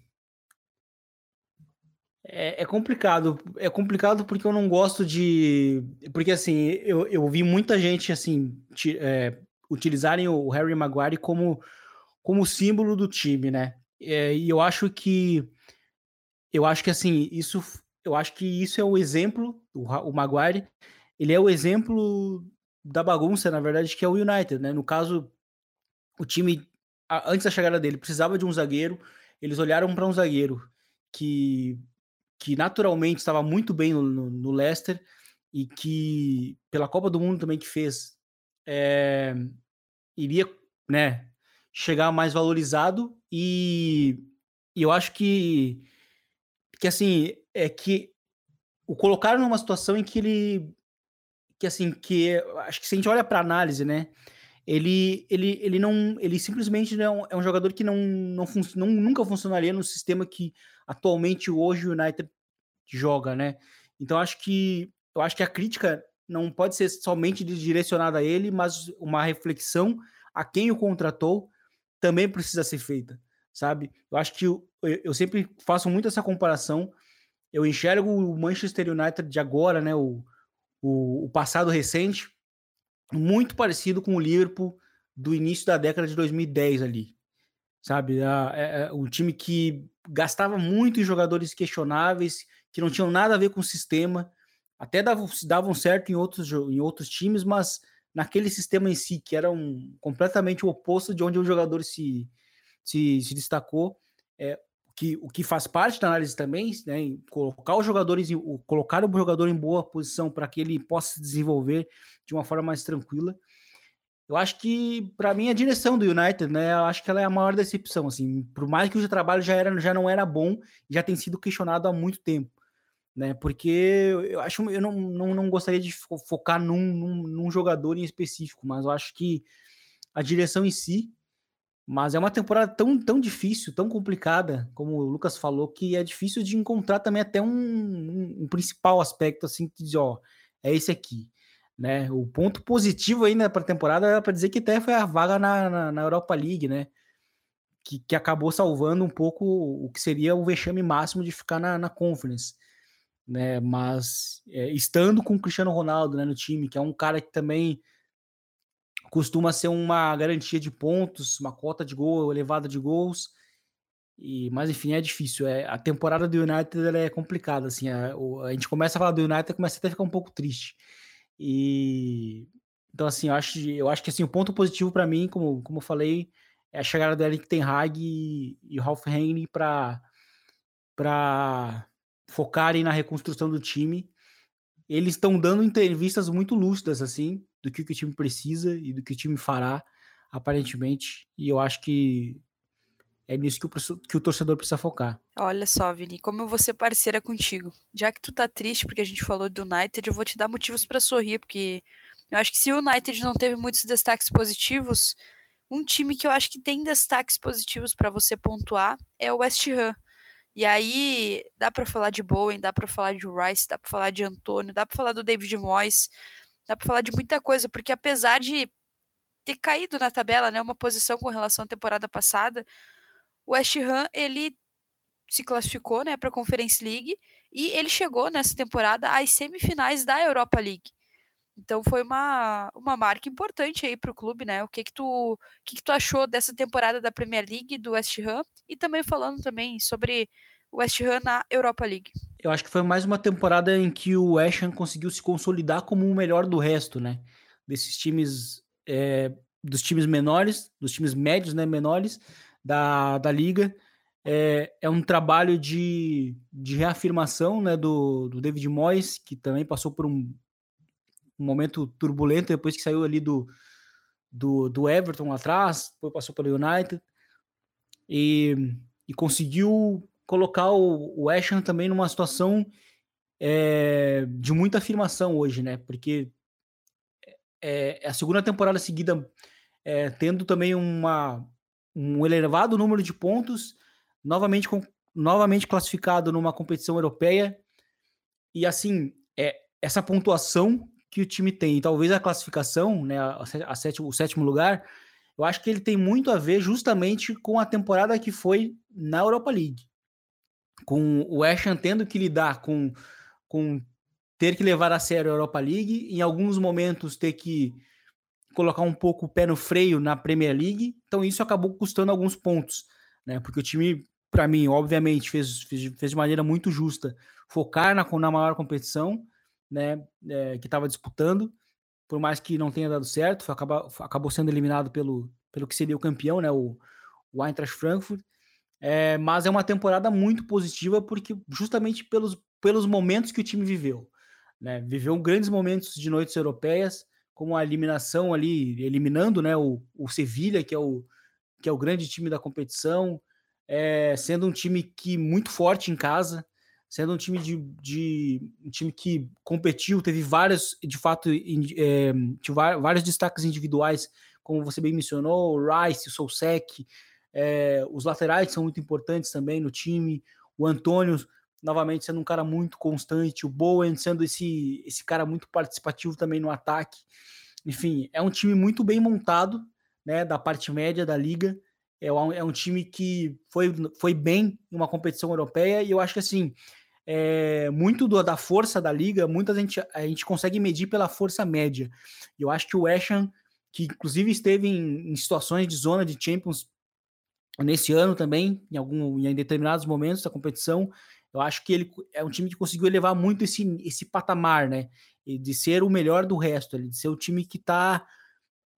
é, é, complicado. É complicado porque eu não gosto de. Porque assim, eu, eu vi muita gente assim. É, utilizarem o Harry Maguire como, como símbolo do time, né? É, e eu acho que eu acho que assim, isso eu acho que isso é o exemplo, o, o Maguire, ele é o exemplo da bagunça, na verdade, que é o United, né? No caso, o time antes da chegada dele precisava de um zagueiro, eles olharam para um zagueiro que que naturalmente estava muito bem no, no, no Leicester e que pela Copa do Mundo também que fez é, iria, né, chegar mais valorizado e, e, eu acho que que assim é que o colocaram numa situação em que ele que assim que acho que se a gente olha para análise, né, ele, ele, ele não ele simplesmente não é um jogador que não, não, não nunca funcionaria no sistema que atualmente hoje o United joga, né? Então acho que eu acho que a crítica não pode ser somente direcionada a ele, mas uma reflexão a quem o contratou também precisa ser feita, sabe? Eu acho que eu, eu sempre faço muito essa comparação. Eu enxergo o Manchester United de agora, né? O, o, o passado recente, muito parecido com o Liverpool do início da década de 2010 ali, sabe? É, é um time que gastava muito em jogadores questionáveis, que não tinham nada a ver com o sistema, até davam, certo em outros, em outros times, mas naquele sistema em si, que era um, completamente o oposto de onde o jogador se, se, se destacou, é, que, o que faz parte da análise também, né, colocar os jogadores, em, colocar o jogador em boa posição para que ele possa se desenvolver de uma forma mais tranquila. Eu acho que, para mim, a direção do United, né, eu acho que ela é a maior decepção, assim, por mais que o trabalho já, era, já não era bom, já tem sido questionado há muito tempo né? Porque eu acho eu não, não, não gostaria de focar num, num, num, jogador em específico, mas eu acho que a direção em si. Mas é uma temporada tão, tão difícil, tão complicada, como o Lucas falou, que é difícil de encontrar também até um, um, um principal aspecto assim que diz, ó, é esse aqui. Né? O ponto positivo ainda para a temporada era para dizer que até foi a vaga na, na, na Europa League, né? Que, que, acabou salvando um pouco o que seria o vexame máximo de ficar na, na Conference. Né? Mas é, estando com o Cristiano Ronaldo né, no time, que é um cara que também costuma ser uma garantia de pontos, uma cota de gol elevada de gols. E, mas enfim, é difícil. É, a temporada do United é complicada. Assim, a, a, gente começa a falar do United começa até a ficar um pouco triste. E então, assim, eu acho, eu acho que assim, o ponto positivo para mim, como, como eu falei, é a chegada do Eric Ten Hag e, e o Ralf para para focarem na reconstrução do time. Eles estão dando entrevistas muito lúcidas, assim, do que, que o time precisa e do que o time fará, aparentemente. E eu acho que é nisso que o, que o torcedor precisa focar. Olha só, Vini, como eu vou ser parceira contigo. Já que tu tá triste porque a gente falou do United, eu vou te dar motivos para sorrir, porque eu acho que se o United não teve muitos destaques positivos, um time que eu acho que tem destaques positivos para você pontuar é o West Ham. E aí dá para falar de Bowen, dá para falar de Rice, dá para falar de Antônio, dá para falar do David Moyes, dá para falar de muita coisa, porque apesar de ter caído na tabela, né, uma posição com relação à temporada passada, o West Ham ele se classificou, né, para a Conference League e ele chegou nessa temporada às semifinais da Europa League. Então foi uma, uma marca importante aí para o clube, né? O que que tu que que tu achou dessa temporada da Premier League do West Ham e também falando também sobre o West Ham na Europa League. Eu acho que foi mais uma temporada em que o West Ham conseguiu se consolidar como o melhor do resto, né? Desses times é, dos times menores, dos times médios, né, menores, da, da liga. É, é um trabalho de, de reafirmação né, do, do David Moyes, que também passou por um momento turbulento depois que saiu ali do, do, do Everton lá atrás, depois passou pelo United, e, e conseguiu colocar o, o Ashton também numa situação é, de muita afirmação hoje, né? Porque é, é a segunda temporada seguida é, tendo também uma, um elevado número de pontos, novamente, com, novamente classificado numa competição europeia. E assim, é essa pontuação que o time tem, talvez a classificação, né, a, a sétimo, o sétimo lugar, eu acho que ele tem muito a ver justamente com a temporada que foi na Europa League. Com o Ashton tendo que lidar com, com ter que levar a sério a Europa League, em alguns momentos ter que colocar um pouco o pé no freio na Premier League, então isso acabou custando alguns pontos, né? Porque o time, para mim, obviamente, fez, fez, fez, de maneira muito justa focar na, na maior competição, né? É, que estava disputando, por mais que não tenha dado certo, foi, acabou, acabou sendo eliminado pelo, pelo que seria o campeão, né? O, o Eintracht Frankfurt. É, mas é uma temporada muito positiva porque justamente pelos, pelos momentos que o time viveu, né? Viveu grandes momentos de noites europeias como a eliminação ali, eliminando né, o, o Sevilha, que é o, que é o grande time da competição, é, sendo um time que muito forte em casa, sendo um time de, de um time que competiu, teve vários, de fato, é, vários destaques individuais, como você bem mencionou, o Rice, o Sousek, é, os laterais são muito importantes também no time, o Antônio novamente sendo um cara muito constante, o Bowen sendo esse, esse cara muito participativo também no ataque. Enfim, é um time muito bem montado, né, da parte média da liga. É um, é um time que foi, foi bem em uma competição europeia e eu acho que assim, é, muito do, da força da liga, muita gente a gente consegue medir pela força média. Eu acho que o Asham, que inclusive esteve em, em situações de zona de Champions nesse ano também, em algum em determinados momentos da competição, eu acho que ele é um time que conseguiu elevar muito esse, esse patamar, né? De ser o melhor do resto, de ser o time que tá,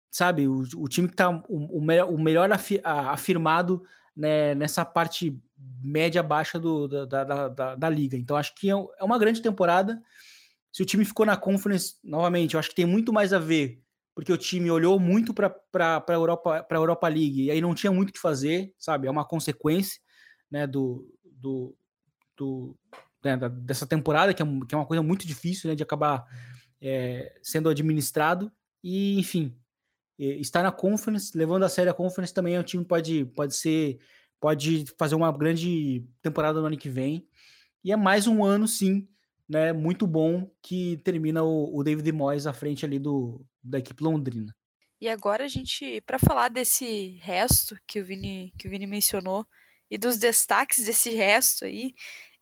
sabe, o, o time que tá o, o, melhor, o melhor afirmado né, nessa parte média-baixa da, da, da, da, liga. Então, acho que é, é uma grande temporada. Se o time ficou na Conference, novamente, eu acho que tem muito mais a ver, porque o time olhou muito para a Europa, Europa League e aí não tinha muito o que fazer, sabe? É uma consequência né, do, do, do, né, dessa temporada, que é, que é, uma coisa muito difícil né, de acabar é, sendo administrado. E, enfim, estar na Conference, levando a sério a Conference, também o time pode, pode ser, pode fazer uma grande temporada no ano que vem. E é mais um ano, sim, né, muito bom que termina o, o David Moyes à frente ali do, da equipe londrina. E agora a gente, para falar desse resto que o Vini que o Vini mencionou e dos destaques desse resto aí,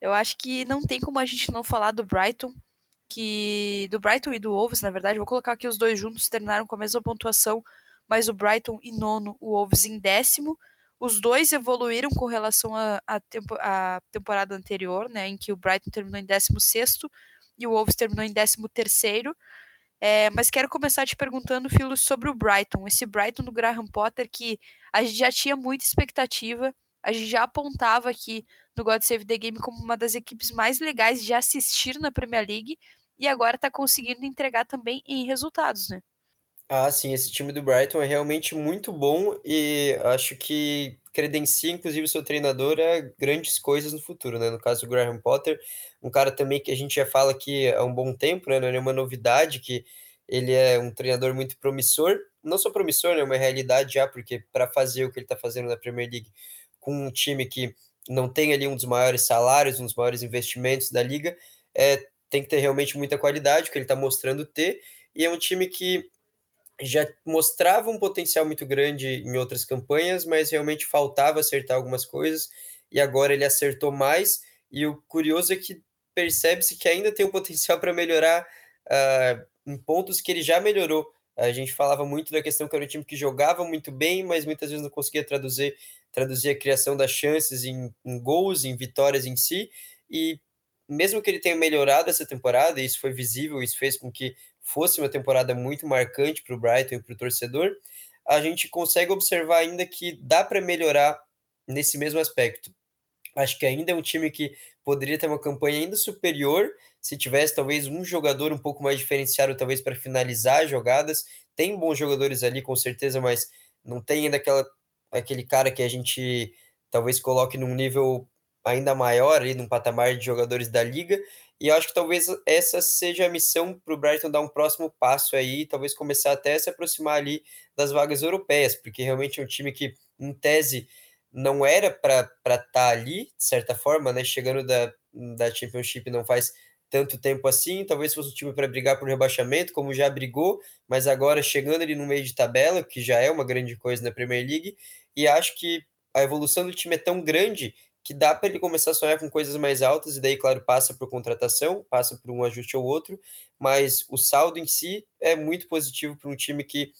eu acho que não tem como a gente não falar do Brighton, que do Brighton e do Wolves, na verdade, vou colocar aqui os dois juntos, terminaram com a mesma pontuação, mas o Brighton em nono, o Wolves em décimo. Os dois evoluíram com relação à tempo, temporada anterior, né, em que o Brighton terminou em 16 e o Wolves terminou em 13 é, mas quero começar te perguntando, Filo, sobre o Brighton. Esse Brighton do Graham Potter que a gente já tinha muita expectativa, a gente já apontava aqui no God Save the Game como uma das equipes mais legais de assistir na Premier League e agora está conseguindo entregar também em resultados, né? Ah, sim, esse time do Brighton é realmente muito bom e acho que credencia, inclusive, seu treinador a grandes coisas no futuro, né? No caso do Graham Potter, um cara também que a gente já fala aqui há um bom tempo, né? Não é uma novidade que ele é um treinador muito promissor, não só promissor, né? É uma realidade já, porque para fazer o que ele está fazendo na Premier League com um time que não tem ali um dos maiores salários, um dos maiores investimentos da liga, é, tem que ter realmente muita qualidade, que ele está mostrando ter, e é um time que já mostrava um potencial muito grande em outras campanhas, mas realmente faltava acertar algumas coisas, e agora ele acertou mais, e o curioso é que percebe-se que ainda tem um potencial para melhorar uh, em pontos que ele já melhorou. A gente falava muito da questão que era um time que jogava muito bem, mas muitas vezes não conseguia traduzir, traduzir a criação das chances em, em gols, em vitórias em si, e mesmo que ele tenha melhorado essa temporada, e isso foi visível, isso fez com que fosse uma temporada muito marcante para o Brighton e para o torcedor, a gente consegue observar ainda que dá para melhorar nesse mesmo aspecto. Acho que ainda é um time que poderia ter uma campanha ainda superior se tivesse talvez um jogador um pouco mais diferenciado, talvez para finalizar jogadas. Tem bons jogadores ali, com certeza, mas não tem ainda aquela, aquele cara que a gente talvez coloque num nível ainda maior, ali, num patamar de jogadores da liga. E eu acho que talvez essa seja a missão para o Brighton dar um próximo passo aí, talvez começar até a se aproximar ali das vagas europeias, porque realmente é um time que, em tese, não era para estar tá ali, de certa forma, né? Chegando da, da Championship não faz tanto tempo assim, talvez fosse um time para brigar por rebaixamento, como já brigou, mas agora chegando ali no meio de tabela, que já é uma grande coisa na Premier League, e acho que a evolução do time é tão grande que dá para ele começar a sonhar com coisas mais altas, e daí, claro, passa por contratação, passa por um ajuste ou outro, mas o saldo em si é muito positivo para um time que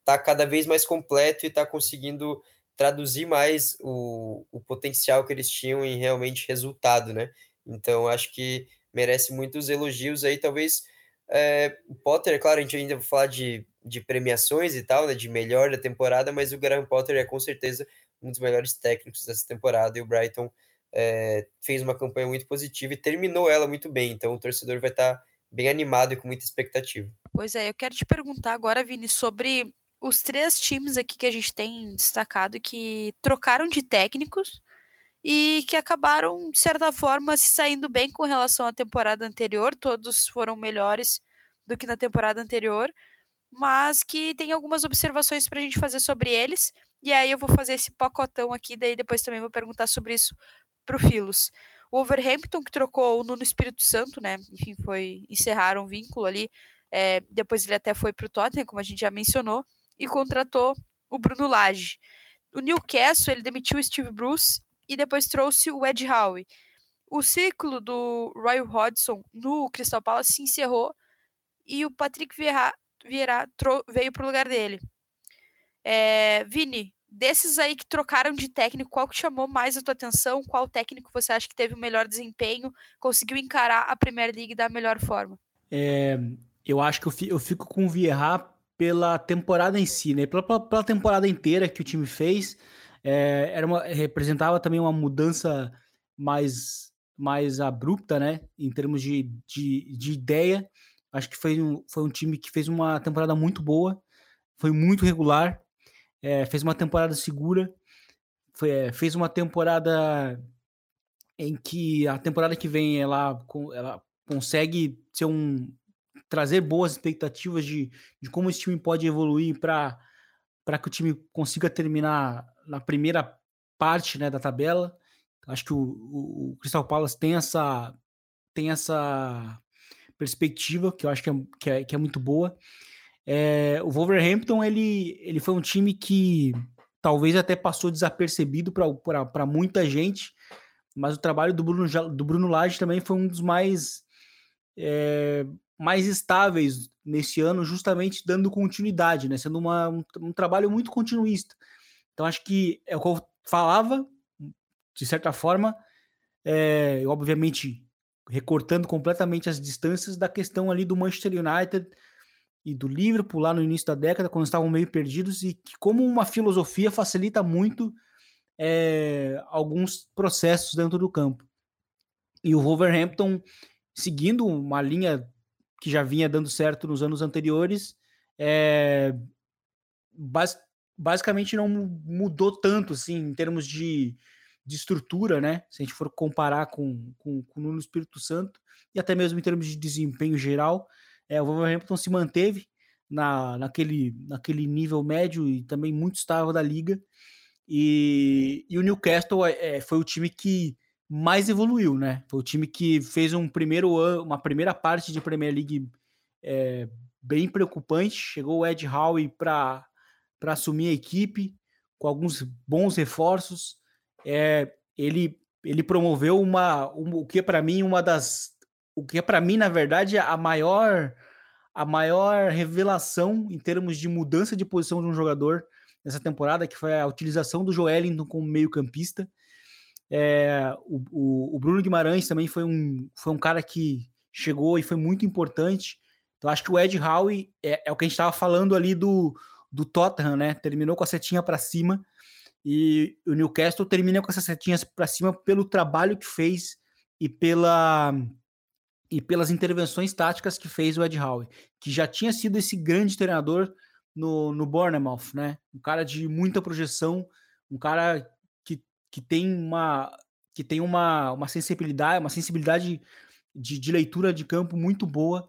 está cada vez mais completo e está conseguindo traduzir mais o, o potencial que eles tinham em realmente resultado, né? Então, acho que merece muitos elogios aí, talvez é, o Potter, claro, a gente ainda vai falar de, de premiações e tal, né, de melhor da temporada, mas o Graham Potter é com certeza um dos melhores técnicos dessa temporada e o Brighton é, fez uma campanha muito positiva e terminou ela muito bem. Então o torcedor vai estar tá bem animado e com muita expectativa. Pois é, eu quero te perguntar agora, Vini, sobre os três times aqui que a gente tem destacado que trocaram de técnicos e que acabaram, de certa forma, se saindo bem com relação à temporada anterior. Todos foram melhores do que na temporada anterior, mas que tem algumas observações para a gente fazer sobre eles. E aí eu vou fazer esse pacotão aqui, daí depois também vou perguntar sobre isso pro Filos. O Overhampton que trocou o Nuno Espírito Santo, né? Enfim, foi encerrar um vínculo ali. É, depois ele até foi pro Tottenham, como a gente já mencionou, e contratou o Bruno Lage. O Newcastle ele demitiu o Steve Bruce e depois trouxe o Ed Howe. O ciclo do Roy Hodgson no Crystal Palace se encerrou e o Patrick Vieira, Vieira veio para o lugar dele. É, Vini, desses aí que trocaram de técnico, qual que chamou mais a tua atenção? Qual técnico você acha que teve o melhor desempenho, conseguiu encarar a Premier League da melhor forma? É, eu acho que eu, eu fico com o Vieira pela temporada em si, né? Pela, pela temporada inteira que o time fez, é, era uma, representava também uma mudança mais, mais abrupta, né? Em termos de, de, de ideia. Acho que foi um, foi um time que fez uma temporada muito boa, foi muito regular, é, fez uma temporada segura, foi, é, fez uma temporada em que a temporada que vem ela, ela consegue ser um trazer boas expectativas de, de como esse time pode evoluir para que o time consiga terminar na primeira parte né, da tabela. Acho que o, o, o Crystal Palace tem essa tem essa perspectiva que eu acho que é, que é, que é muito boa. É, o Wolverhampton ele, ele foi um time que talvez até passou desapercebido para muita gente, mas o trabalho do Bruno, do Bruno Lage também foi um dos mais, é, mais estáveis nesse ano, justamente dando continuidade, né? sendo uma, um, um trabalho muito continuista. Então acho que é o que eu falava, de certa forma, é, obviamente recortando completamente as distâncias da questão ali do Manchester United e do Liverpool lá no início da década, quando estavam meio perdidos, e que, como uma filosofia, facilita muito é, alguns processos dentro do campo. E o Wolverhampton, seguindo uma linha que já vinha dando certo nos anos anteriores, é, bas basicamente não mudou tanto assim, em termos de, de estrutura, né? Se a gente for comparar com, com, com o Nuno Espírito Santo, e até mesmo em termos de desempenho geral, é, o Wolverhampton se manteve na, naquele, naquele nível médio e também muito estável da liga. E, e o Newcastle é, é, foi o time que mais evoluiu, né? Foi o time que fez um primeiro ano, uma primeira parte de Premier League é, bem preocupante. Chegou o Ed Howe para assumir a equipe com alguns bons reforços. É, ele, ele promoveu uma, uma o que é para mim uma das o que é para mim, na verdade, a maior a maior revelação em termos de mudança de posição de um jogador nessa temporada, que foi a utilização do Joelinton como meio-campista. É, o, o, o, Bruno Guimarães também foi um, foi um cara que chegou e foi muito importante. Então, acho que o Ed Howe é, é o que a gente estava falando ali do, do Tottenham, né? Terminou com a setinha para cima e o Newcastle termina com essas setinhas para cima pelo trabalho que fez e pela e pelas intervenções táticas que fez o Ed Howe, que já tinha sido esse grande treinador no, no Bournemouth, né? Um cara de muita projeção, um cara que, que tem uma que tem uma, uma sensibilidade, uma sensibilidade de, de leitura de campo muito boa,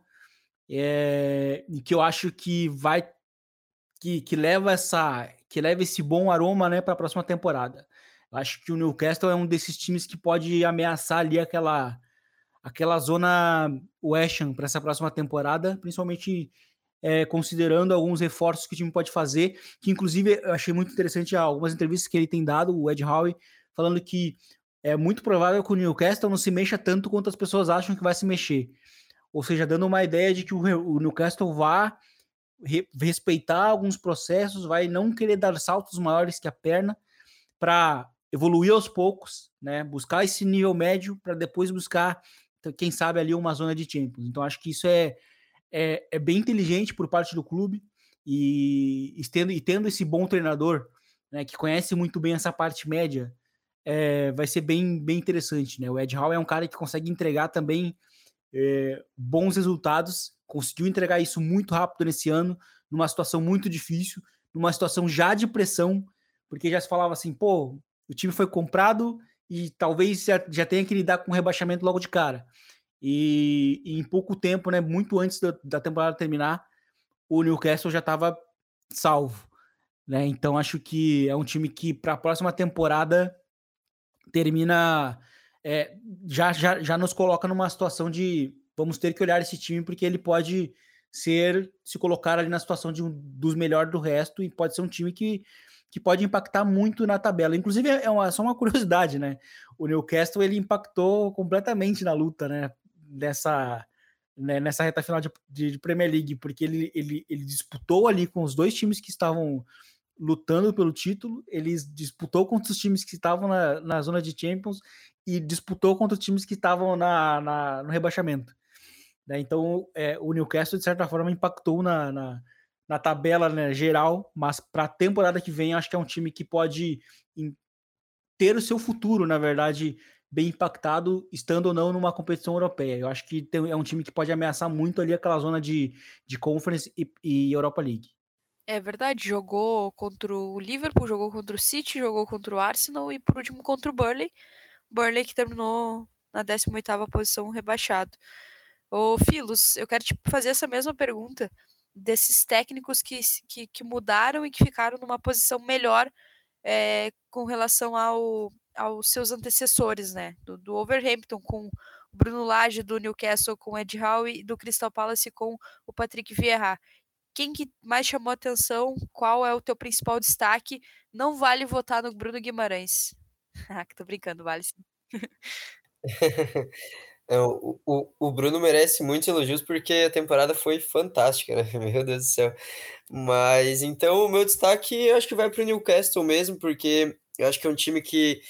é, e que eu acho que vai que, que leva essa que leva esse bom aroma, né, para a próxima temporada. Eu acho que o Newcastle é um desses times que pode ameaçar ali aquela aquela zona West para essa próxima temporada, principalmente é, considerando alguns reforços que o time pode fazer, que inclusive eu achei muito interessante algumas entrevistas que ele tem dado, o Ed Howe, falando que é muito provável que o Newcastle não se mexa tanto quanto as pessoas acham que vai se mexer. Ou seja, dando uma ideia de que o, Newcastle vá re, respeitar alguns processos, vai não querer dar saltos maiores que a perna para evoluir aos poucos, né? Buscar esse nível médio para depois buscar quem sabe ali uma zona de Champions. Então acho que isso é, é, é bem inteligente por parte do clube e, e, tendo, e tendo esse bom treinador né, que conhece muito bem essa parte média, é, vai ser bem, bem interessante. Né? O Ed Hall é um cara que consegue entregar também é, bons resultados, conseguiu entregar isso muito rápido nesse ano, numa situação muito difícil, numa situação já de pressão, porque já se falava assim, pô, o time foi comprado e talvez já, já tenha que lidar com o rebaixamento logo de cara. E, e em pouco tempo, né, muito antes da, da temporada terminar, o Newcastle já estava salvo. Né? Então acho que é um time que para a próxima temporada termina é, já, já, já nos coloca numa situação de vamos ter que olhar esse time porque ele pode ser se colocar ali na situação de um dos melhores do resto e pode ser um time que que pode impactar muito na tabela. Inclusive, é uma, só uma curiosidade, né? O Newcastle ele impactou completamente na luta, né? Nessa, né? nessa reta final de, de, de, Premier League, porque ele, ele, ele disputou ali com os dois times que estavam lutando pelo título, ele disputou contra os times que estavam na, na zona de Champions e disputou contra times que estavam na, na no rebaixamento. Né? Então, é, o Newcastle, de certa forma, impactou na, na na tabela né, geral, mas para a temporada que vem, acho que é um time que pode ter o seu futuro, na verdade, bem impactado, estando ou não numa competição europeia. Eu acho que tem, é um time que pode ameaçar muito ali aquela zona de, de Conference e, e Europa League. É verdade, jogou contra o Liverpool, jogou contra o City, jogou contra o Arsenal e por último contra o Burnley. Burnley que terminou na 18ª posição rebaixado. Ô Filos, eu quero te fazer essa mesma pergunta desses técnicos que, que, que, mudaram e que ficaram numa posição melhor é, com relação ao, aos seus antecessores, né? Do, do Overhampton com o Bruno Lage do Newcastle com o Ed Howe e do Crystal Palace com o Patrick Vieira. Quem que mais chamou atenção? Qual é o teu principal destaque? Não vale votar no Bruno Guimarães. Ah, que tô brincando, vale sim. É, o, o, o Bruno merece muitos elogios porque a temporada foi fantástica, né? Meu Deus do céu. Mas então o meu destaque eu acho que vai para o Newcastle mesmo, porque eu acho que é um time que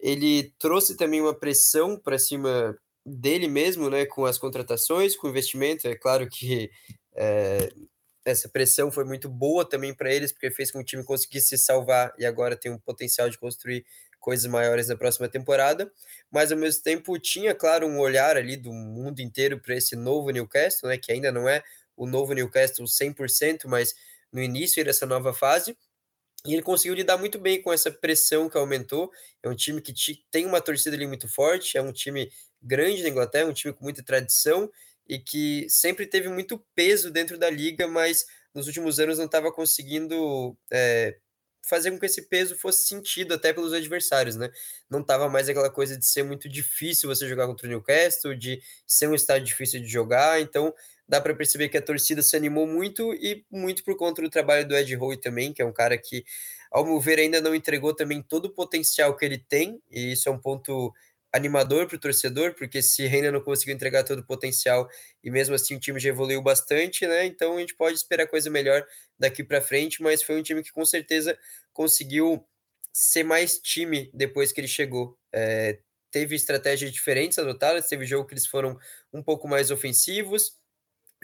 ele trouxe também uma pressão para cima dele mesmo, né? Com as contratações, com o investimento. É claro que é, essa pressão foi muito boa também para eles, porque fez com que o time conseguisse se salvar e agora tem um potencial de construir coisas maiores na próxima temporada, mas ao mesmo tempo tinha, claro, um olhar ali do mundo inteiro para esse novo Newcastle, né, que ainda não é o novo Newcastle 100%, mas no início dessa nova fase, e ele conseguiu lidar muito bem com essa pressão que aumentou. É um time que tem uma torcida ali muito forte, é um time grande na Inglaterra, um time com muita tradição e que sempre teve muito peso dentro da liga, mas nos últimos anos não estava conseguindo é, fazer com que esse peso fosse sentido até pelos adversários, né? Não tava mais aquela coisa de ser muito difícil você jogar contra o Newcastle, de ser um estádio difícil de jogar, então dá para perceber que a torcida se animou muito e muito por conta do trabalho do Ed Howe também, que é um cara que, ao meu ver, ainda não entregou também todo o potencial que ele tem, e isso é um ponto animador para o torcedor, porque se ainda não conseguiu entregar todo o potencial e mesmo assim o time já evoluiu bastante, né? Então a gente pode esperar coisa melhor daqui para frente, mas foi um time que com certeza conseguiu ser mais time depois que ele chegou. É, teve estratégias diferentes adotadas, teve jogo que eles foram um pouco mais ofensivos,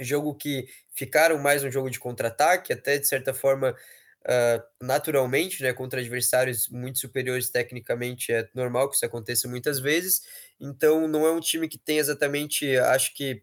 jogo que ficaram mais um jogo de contra-ataque, até de certa forma uh, naturalmente, né, contra adversários muito superiores tecnicamente, é normal que isso aconteça muitas vezes. Então, não é um time que tem exatamente, acho que,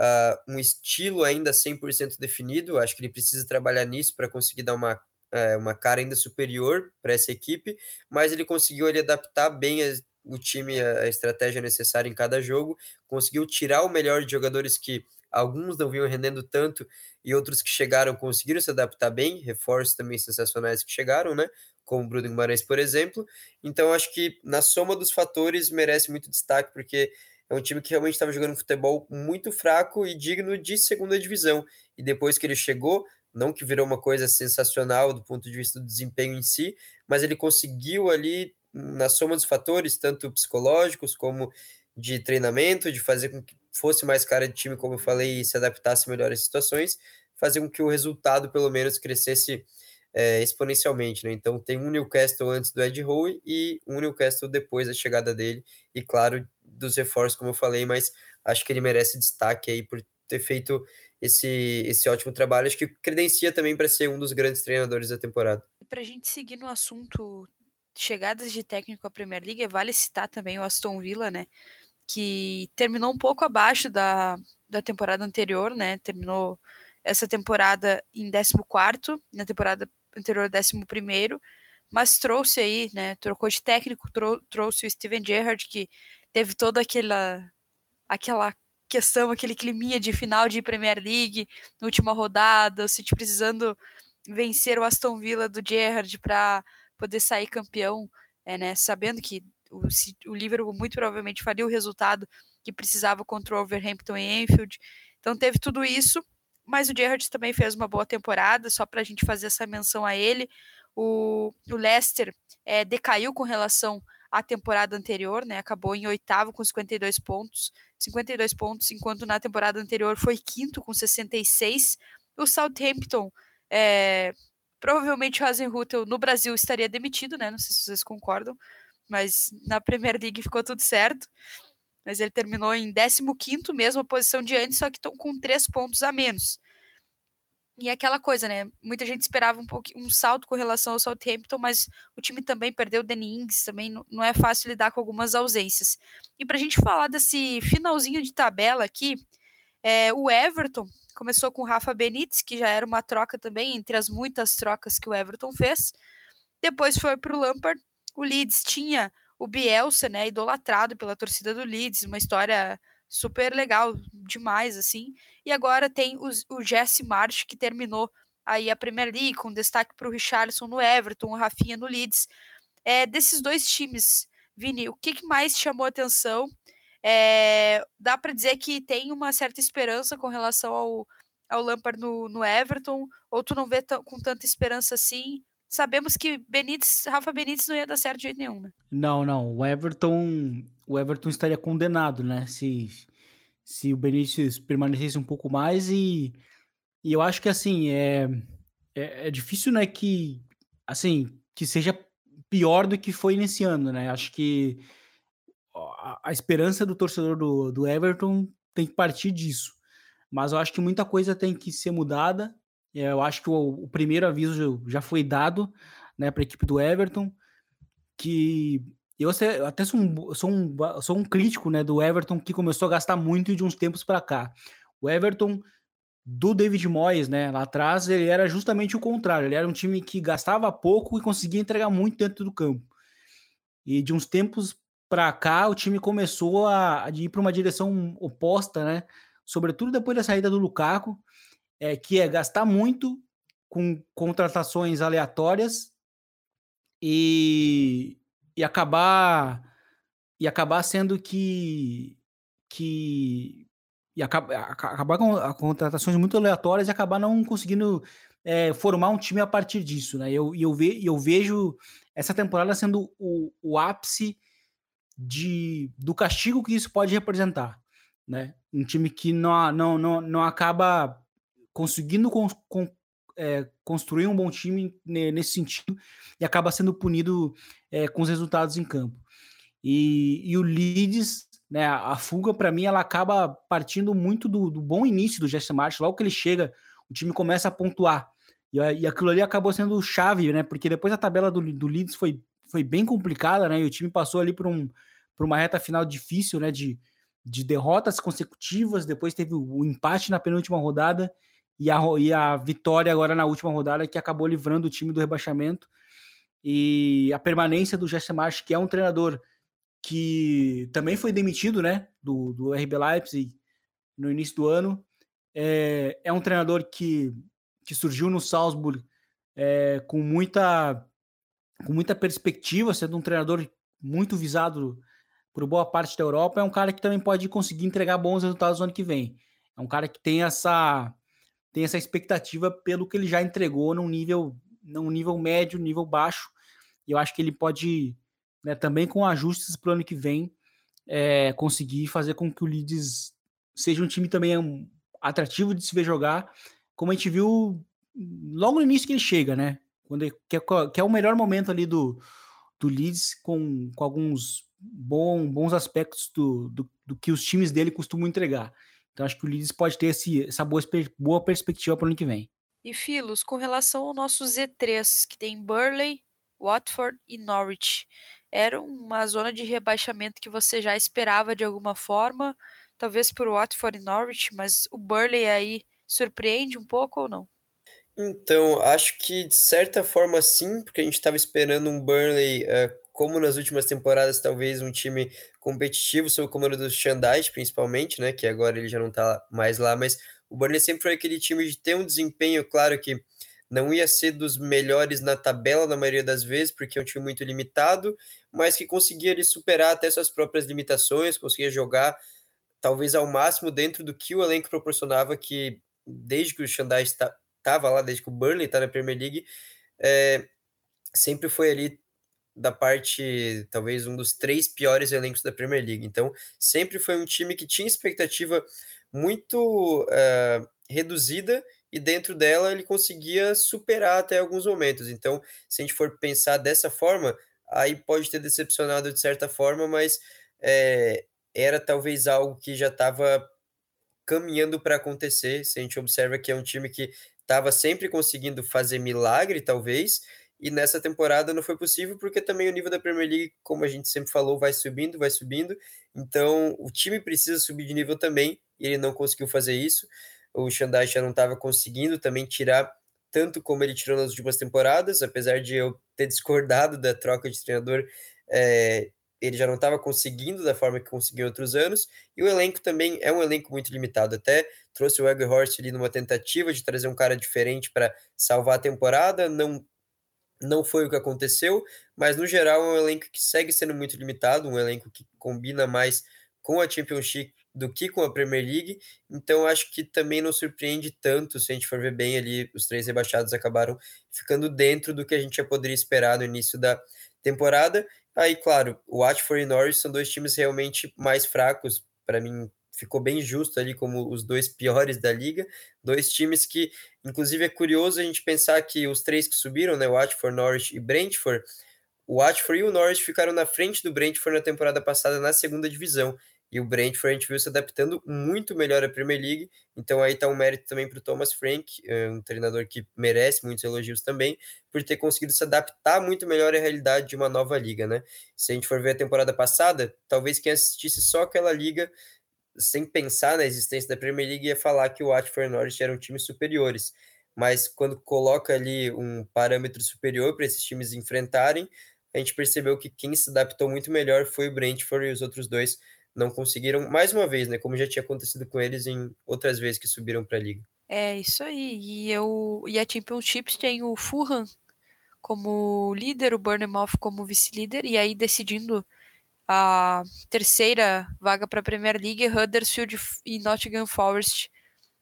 uh, um estilo ainda 100% definido. Acho que ele precisa trabalhar nisso para conseguir dar uma, uh, uma cara ainda superior para essa equipe, mas ele conseguiu ele, adaptar bem o time, a estratégia necessária em cada jogo, conseguiu tirar o melhor de jogadores que alguns não vinham rendendo tanto e outros que chegaram conseguiram se adaptar bem, reforços também sensacionais que chegaram, né? Como o Bruno Guimarães, por exemplo. Então, acho que na soma dos fatores merece muito destaque, porque é um time que realmente estava jogando um futebol muito fraco e digno de segunda divisão. E depois que ele chegou, não que virou uma coisa sensacional do ponto de vista do desempenho em si, mas ele conseguiu ali, na soma dos fatores, tanto psicológicos como de treinamento, de fazer com que fosse mais cara de time, como eu falei, e se adaptasse melhor às situações, fazer com que o resultado, pelo menos, crescesse é, exponencialmente, né? Então tem um Newcastle antes do Ed Howe e um Newcastle depois da chegada dele, e claro, dos reforços, como eu falei, mas acho que ele merece destaque aí por ter feito esse, esse ótimo trabalho, acho que credencia também para ser um dos grandes treinadores da temporada. Para a gente seguir no assunto chegadas de técnico à Premier League, vale citar também o Aston Villa, né? Que terminou um pouco abaixo da, da temporada anterior, né? Terminou essa temporada em 14, na temporada anterior 11, mas trouxe aí, né? Trocou de técnico, trou trouxe o Steven Gerrard, que teve toda aquela, aquela questão, aquele climinha de final de Premier League, na última rodada, o City precisando vencer o Aston Villa do Gerrard para poder sair campeão, é, né? Sabendo que o, o Liverpool muito provavelmente faria o resultado que precisava contra o Overhampton em Enfield. Então teve tudo isso, mas o Gerrard também fez uma boa temporada, só para a gente fazer essa menção a ele. O, o Leicester é, decaiu com relação à temporada anterior, né? Acabou em oitavo com 52 pontos, 52 pontos, enquanto na temporada anterior foi quinto com 66. O Southampton, é, provavelmente o Hasenhutel no Brasil estaria demitido, né? Não sei se vocês concordam, mas na Premier League ficou tudo certo. Mas ele terminou em 15º, mesma posição de antes, só que estão com três pontos a menos. E é aquela coisa, né? Muita gente esperava um, pouco, um salto com relação ao Southampton, mas o time também perdeu o Danny Ings, também não é fácil lidar com algumas ausências. E para a gente falar desse finalzinho de tabela aqui, é, o Everton começou com o Rafa Benítez, que já era uma troca também, entre as muitas trocas que o Everton fez. Depois foi para o Lampard, o Leeds tinha o Bielsa, né, idolatrado pela torcida do Leeds, uma história super legal, demais, assim. E agora tem o, Jesse March, que terminou aí a Premier League, com destaque para o Richardson no Everton, o Rafinha no Leeds. É, desses dois times, Vini, o que, que mais chamou atenção? É, dá para dizer que tem uma certa esperança com relação ao, ao Lampard no, no Everton, ou tu não vê com tanta esperança assim? Sabemos que Benítez, Rafa Benítez não ia dar certo de jeito nenhum, né? Não, não. O Everton, o Everton estaria condenado, né? Se, se o Benítez permanecesse um pouco mais e, e eu acho que assim é, é, é difícil, né? Que assim que seja pior do que foi nesse ano, né? Acho que a, a esperança do torcedor do, do Everton tem que partir disso. Mas eu acho que muita coisa tem que ser mudada. É, eu acho que o, o primeiro aviso já foi dado né, para a equipe do Everton, que eu até sou um, sou um, sou um crítico né, do Everton que começou a gastar muito de uns tempos para cá. O Everton do David Moyes, né, lá atrás, ele era justamente o contrário. Ele era um time que gastava pouco e conseguia entregar muito dentro do campo. E de uns tempos para cá, o time começou a, a ir para uma direção oposta, né? Sobretudo depois da saída do Lukaku, é, que é gastar muito com contratações aleatórias e, e acabar e acabar sendo que que e acabar, acabar com a contratações muito aleatórias e acabar não conseguindo é, formar um time a partir disso, né? Eu, eu, ve, eu vejo essa temporada sendo o, o ápice de, do castigo que isso pode representar, né? Um time que não, não, não, não acaba conseguindo com, com, é, construir um bom time nesse sentido e acaba sendo punido é, com os resultados em campo. E, e o Leeds, né, a fuga para mim, ela acaba partindo muito do, do bom início do Jesse March. Logo que ele chega, o time começa a pontuar. E, e aquilo ali acabou sendo chave, né? Porque depois a tabela do, do Leeds foi foi bem complicada, né? E o time passou ali por, um, por uma reta final difícil, né? De, de derrotas consecutivas, depois teve o empate na penúltima rodada e a, e a vitória agora na última rodada que acabou livrando o time do rebaixamento. E a permanência do Jesse March, que é um treinador que também foi demitido, né? Do, do RB Leipzig no início do ano. É, é um treinador que, que surgiu no Salzburg é, com muita com muita perspectiva, sendo um treinador muito visado por boa parte da Europa, é um cara que também pode conseguir entregar bons resultados no ano que vem. É um cara que tem essa tem essa expectativa pelo que ele já entregou num nível num nível médio, nível baixo. E eu acho que ele pode, né, também com ajustes para o ano que vem, é, conseguir fazer com que o Leeds seja um time também um, atrativo de se ver jogar, como a gente viu logo no início que ele chega, né? quando ele, que, é, que é o melhor momento ali do, do Leeds, com, com alguns bom, bons aspectos do, do, do, que os times dele costumam entregar. Então acho que o Leeds pode ter esse, essa boa, boa perspectiva para o ano que vem. E Filos, com relação ao nosso Z3, que tem Burley, Watford e Norwich, era uma zona de rebaixamento que você já esperava de alguma forma, talvez por Watford e Norwich, mas o Burley aí surpreende um pouco ou não? Então, acho que de certa forma sim, porque a gente estava esperando um Burnley, uh, como nas últimas temporadas, talvez um time competitivo, sob o comando do Shandite, principalmente, né? Que agora ele já não está mais lá, mas o Burnley sempre foi aquele time de ter um desempenho, claro que não ia ser dos melhores na tabela na maioria das vezes, porque é um time muito limitado, mas que conseguia ele superar até suas próprias limitações, conseguia jogar talvez ao máximo dentro do que o elenco proporcionava, que desde que o Shandai estava lá desde que o Burnley está na Premier League, é, sempre foi ali da parte, talvez um dos três piores elencos da Premier League. Então, sempre foi um time que tinha expectativa muito é, reduzida e dentro dela ele conseguia superar até alguns momentos. Então, se a gente for pensar dessa forma, aí pode ter decepcionado de certa forma, mas é, era talvez algo que já estava caminhando para acontecer. Se a gente observa que é um time que estava sempre conseguindo fazer milagre, talvez, e nessa temporada não foi possível, porque também o nível da Premier League, como a gente sempre falou, vai subindo, vai subindo, então o time precisa subir de nível também, e ele não conseguiu fazer isso. O Xandai já não estava conseguindo também tirar tanto como ele tirou nas últimas temporadas, apesar de eu ter discordado da troca de treinador, é, ele já não estava conseguindo da forma que conseguiu em outros anos, e o elenco também é um elenco muito limitado. Até trouxe o Horst ali numa tentativa de trazer um cara diferente para salvar a temporada, não não foi o que aconteceu, mas no geral é um elenco que segue sendo muito limitado, um elenco que combina mais com a Championship do que com a Premier League, então acho que também não surpreende tanto se a gente for ver bem ali, os três rebaixados acabaram ficando dentro do que a gente já poderia esperar no início da temporada. Aí, claro, o Watford e Norwich são dois times realmente mais fracos, para mim ficou bem justo ali como os dois piores da liga, dois times que, inclusive é curioso a gente pensar que os três que subiram, né, Watford, Norwich e Brentford, o Watford e o Norwich ficaram na frente do Brentford na temporada passada na segunda divisão, e o Brentford a gente viu se adaptando muito melhor à Premier League, então aí tá um mérito também para o Thomas Frank, eh, um treinador que merece muitos elogios também, por ter conseguido se adaptar muito melhor à realidade de uma nova liga, né? Se a gente for ver a temporada passada, talvez quem assistisse só aquela liga sem pensar na existência da Premier League ia falar que o Watford e o Norwich eram times superiores, mas quando coloca ali um parâmetro superior para esses times enfrentarem, a gente percebeu que quem se adaptou muito melhor foi o Brentford e os outros dois não conseguiram, mais uma vez, né? Como já tinha acontecido com eles em outras vezes que subiram para a liga. É isso aí. E, eu, e a Championships tem o Fulham como líder, o Bournemouth como vice-líder, e aí decidindo a terceira vaga para a Premier League, Huddersfield e Nottingham Forest.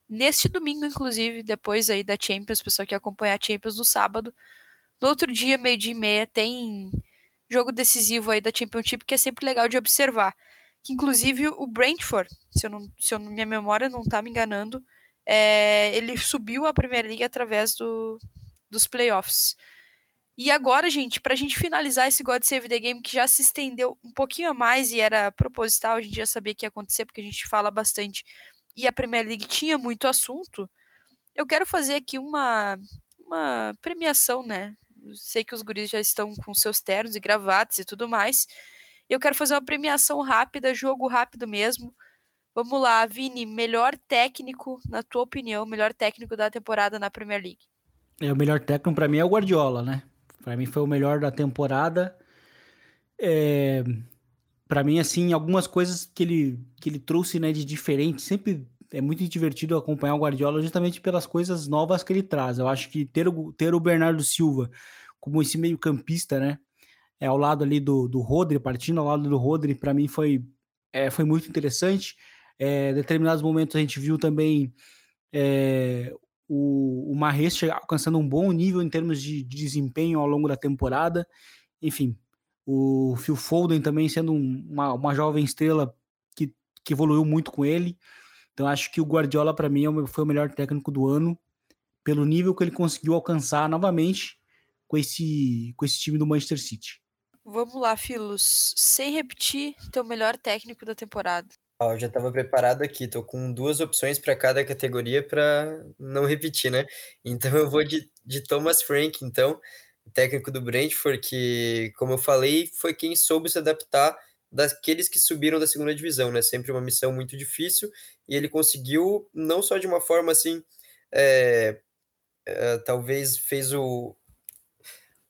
Neste domingo, inclusive, depois aí da Champions, pessoal que acompanha a Champions no sábado. No outro dia, meio-dia e meia, tem jogo decisivo aí da Championship que é sempre legal de observar que inclusive o Brentford, se, eu não, se eu, minha memória não está me enganando, é, ele subiu a Premier League através do, dos playoffs. E agora, gente, para a gente finalizar esse God Save the Game, que já se estendeu um pouquinho a mais e era proposital, a gente já sabia que ia acontecer, porque a gente fala bastante, e a Premier League tinha muito assunto, eu quero fazer aqui uma, uma premiação, né? sei que os guris já estão com seus ternos e gravatas e tudo mais, eu quero fazer uma premiação rápida, jogo rápido mesmo. Vamos lá, Vini, melhor técnico, na tua opinião, melhor técnico da temporada na Premier League. É, o melhor técnico para mim é o Guardiola, né? Para mim foi o melhor da temporada. É, para mim, assim, algumas coisas que ele, que ele trouxe né, de diferente, sempre é muito divertido acompanhar o Guardiola justamente pelas coisas novas que ele traz. Eu acho que ter o, ter o Bernardo Silva como esse meio campista, né? é, ao lado ali do, do Rodri, partindo ao lado do Rodri, para mim foi, é, foi muito interessante. É, em determinados momentos a gente viu também é, o, o Mahrez alcançando um bom nível em termos de, de, desempenho ao longo da temporada. Enfim, o Phil Foden também sendo um, uma, uma jovem estrela que, que evoluiu muito com ele. Então acho que o Guardiola para mim é foi o melhor técnico do ano pelo nível que ele conseguiu alcançar novamente com esse, com esse time do Manchester City. Vamos lá, Filos. Sem repetir, teu melhor técnico da temporada. Ó, eu já estava preparado aqui, tô com duas opções para cada categoria para não repetir, né? Então eu vou de, de Thomas Frank, então, técnico do Brentford, que, como eu falei, foi quem soube se adaptar daqueles que subiram da segunda divisão, né? Sempre uma missão muito difícil, e ele conseguiu, não só de uma forma assim, é, é, talvez fez o,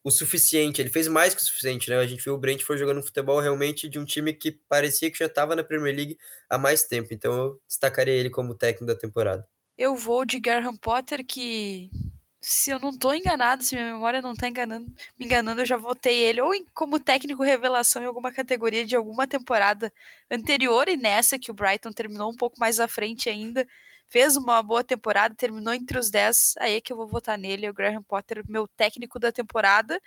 o suficiente, ele fez mais que o suficiente, né? A gente viu o Brentford jogando futebol realmente de um time que parecia que já estava na Premier League há mais tempo, então eu destacaria ele como técnico da temporada. Eu vou de Graham Potter, que se eu não estou enganado, se minha memória não está enganando, me enganando, eu já votei ele ou como técnico revelação em alguma categoria de alguma temporada anterior e nessa que o Brighton terminou um pouco mais à frente ainda fez uma boa temporada, terminou entre os 10, aí é que eu vou votar nele, o Graham Potter, meu técnico da temporada.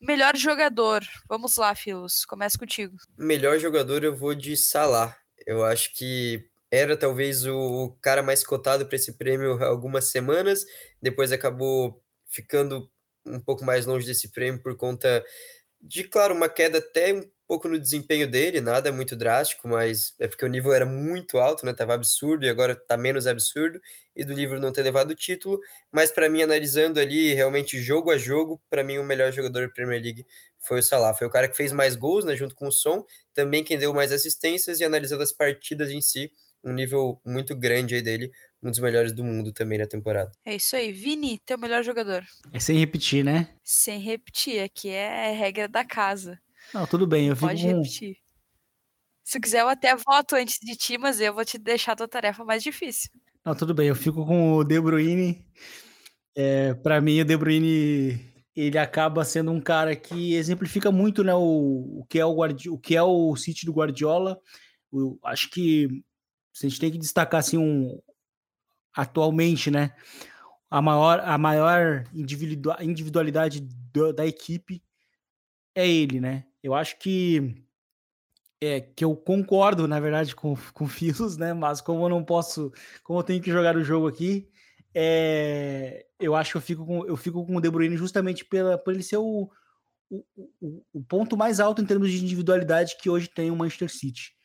Melhor jogador, vamos lá, Filos, começa contigo. Melhor jogador eu vou de Salah. Eu acho que era talvez o cara mais cotado para esse prêmio há algumas semanas, depois acabou ficando um pouco mais longe desse prêmio por conta de, claro, uma queda até um pouco no desempenho dele, nada muito drástico, mas é porque o nível era muito alto, né? Tava absurdo e agora tá menos absurdo, e do livro não ter levado o título, mas para mim analisando ali realmente jogo a jogo, para mim o melhor jogador da Premier League foi o Salah, foi o cara que fez mais gols, né, junto com o Son, também quem deu mais assistências e analisando as partidas em si, um nível muito grande aí dele, um dos melhores do mundo também na temporada. É isso aí. Vini, teu melhor jogador. É sem repetir, né? Sem repetir, aqui é regra da casa. Não, tudo bem, eu fico Pode com... repetir. Se quiser, eu até voto antes de ti, mas eu vou te deixar a tua tarefa mais difícil. Não, tudo bem, eu fico com o De Bruyne. É, para mim, o De Bruyne ele acaba sendo um cara que exemplifica muito né, o, o, que é o, Guardi o que é o City do Guardiola, Eu acho que a gente tem que destacar assim um atualmente, né? A maior, a maior individualidade do, da equipe é ele, né? Eu acho que é que eu concordo, na verdade, com, com o Filos, né? Mas como eu não posso, como eu tenho que jogar o jogo aqui, é, eu acho que eu fico com, eu fico com o De Bruyne justamente pela, por ele ser o, o, o, o ponto mais alto em termos de individualidade que hoje tem o Manchester City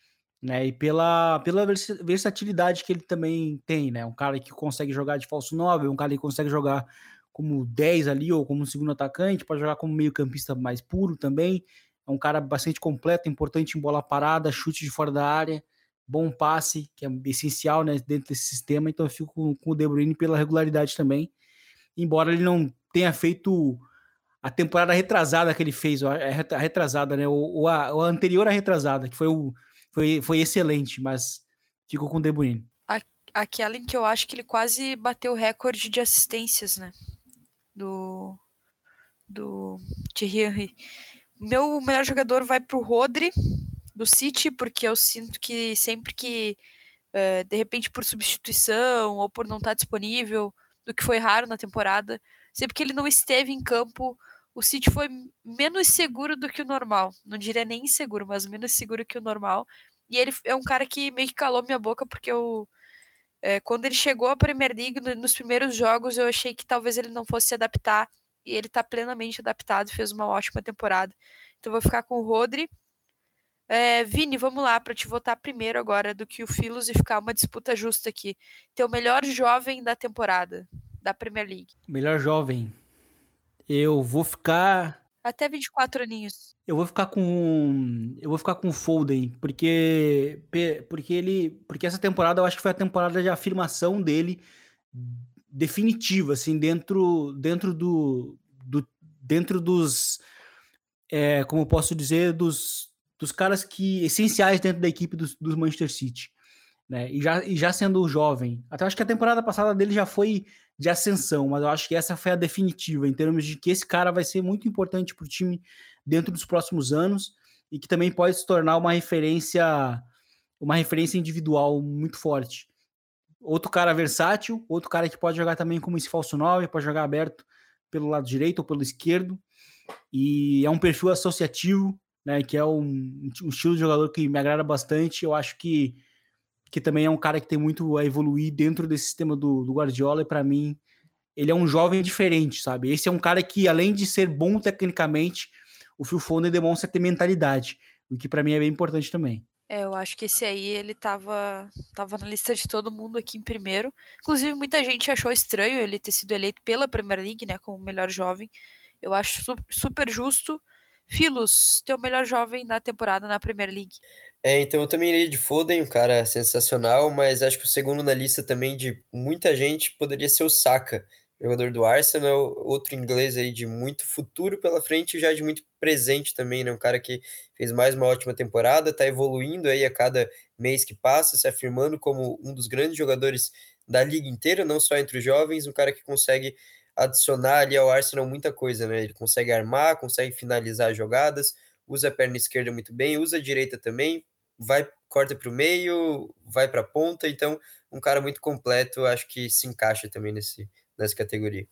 né? E pela, pela versatilidade que ele também tem, né? Um cara que consegue jogar de falso 9, um cara que consegue jogar como 10 ali ou como segundo atacante, pode jogar como meio-campista mais puro também. É um cara bastante completo, importante em bola parada, chute de fora da área, bom passe, que é essencial né, dentro desse sistema. Então eu fico com, com o De Bruyne pela regularidade também. Embora ele não tenha feito a temporada retrasada que ele fez, a retrasada, né? Ou, a, a anterior à retrasada, que foi o foi, foi excelente, mas ficou com o De Bruyne. Aquela em que eu acho que ele quase bateu o recorde de assistências, né? Do, do Thierry. Meu melhor jogador vai pro Rodri, do City, porque eu sinto que sempre que, uh, de repente, por substituição ou por não estar disponível, do que foi raro na temporada, sempre que ele não esteve em campo, o City foi menos seguro do que o normal. Não diria nem inseguro, mas menos seguro que o normal. E ele é um cara que meio que calou minha boca, porque eu. É, quando ele chegou à Premier League, nos primeiros jogos, eu achei que talvez ele não fosse se adaptar. E ele está plenamente adaptado, fez uma ótima temporada. Então vou ficar com o Rodri. É, Vini, vamos lá, para te votar primeiro agora do que o Filos e ficar uma disputa justa aqui. Teu melhor jovem da temporada, da Premier League. Melhor jovem. Eu vou ficar. Até 24 aninhos. Eu vou ficar com. Eu vou ficar com o Foden, porque. Porque ele. Porque essa temporada eu acho que foi a temporada de afirmação dele definitiva, assim, dentro, dentro do, do dentro dos, é, como posso dizer, dos, dos caras que essenciais dentro da equipe dos, dos Manchester City, né? E já, e já sendo jovem, até acho que a temporada passada dele já foi de ascensão, mas eu acho que essa foi a definitiva, em termos de que esse cara vai ser muito importante para o time dentro dos próximos anos e que também pode se tornar uma referência, uma referência individual muito forte. Outro cara versátil, outro cara que pode jogar também como esse falso 9, pode jogar aberto pelo lado direito ou pelo esquerdo, e é um perfil associativo, né, que é um, um estilo de jogador que me agrada bastante, eu acho que que também é um cara que tem muito a evoluir dentro desse sistema do, do Guardiola, e para mim, ele é um jovem diferente, sabe? Esse é um cara que, além de ser bom tecnicamente, o Phil Foden demonstra ter mentalidade, o que para mim é bem importante também. É, eu acho que esse aí ele tava, tava na lista de todo mundo aqui em primeiro. Inclusive, muita gente achou estranho ele ter sido eleito pela Premier League, né, como melhor jovem. Eu acho super justo. Filos, teu melhor jovem na temporada na Premier League. É, então eu também iria de Foden, um cara sensacional, mas acho que o segundo na lista também de muita gente poderia ser o Saka, jogador do Arsenal, outro inglês aí de muito futuro pela frente e já de muito presente também, né? Um cara que fez mais uma ótima temporada, tá evoluindo aí a cada mês que passa, se afirmando como um dos grandes jogadores da liga inteira, não só entre os jovens, um cara que consegue adicionar ali ao Arsenal muita coisa, né? Ele consegue armar, consegue finalizar jogadas, usa a perna esquerda muito bem, usa a direita também, vai, corta para o meio, vai para a ponta, então um cara muito completo, acho que se encaixa também nesse, nessa categoria.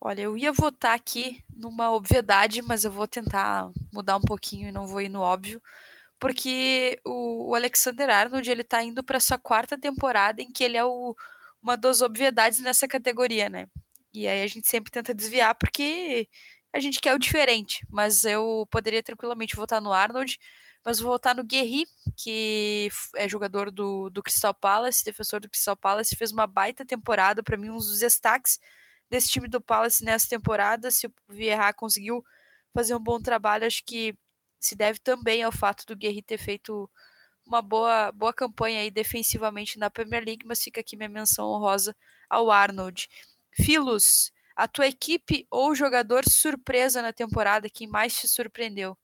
Olha, eu ia votar aqui numa obviedade, mas eu vou tentar mudar um pouquinho e não vou ir no óbvio, porque o, Alexander Arnold ele tá indo para sua quarta temporada em que ele é o, uma das obviedades nessa categoria, né? E aí a gente sempre tenta desviar porque a gente quer o diferente, mas eu poderia tranquilamente votar no Arnold, mas vou voltar no Guerri, que é jogador do, do Crystal Palace, defensor do Crystal Palace, fez uma baita temporada, para mim um dos destaques desse time do Palace nessa temporada, se o Vieira conseguiu fazer um bom trabalho, acho que se deve também ao fato do Guerri ter feito uma boa, boa campanha aí defensivamente na Premier League, mas fica aqui minha menção honrosa ao Arnold. Filos, a tua equipe ou jogador surpresa na temporada, quem mais te surpreendeu?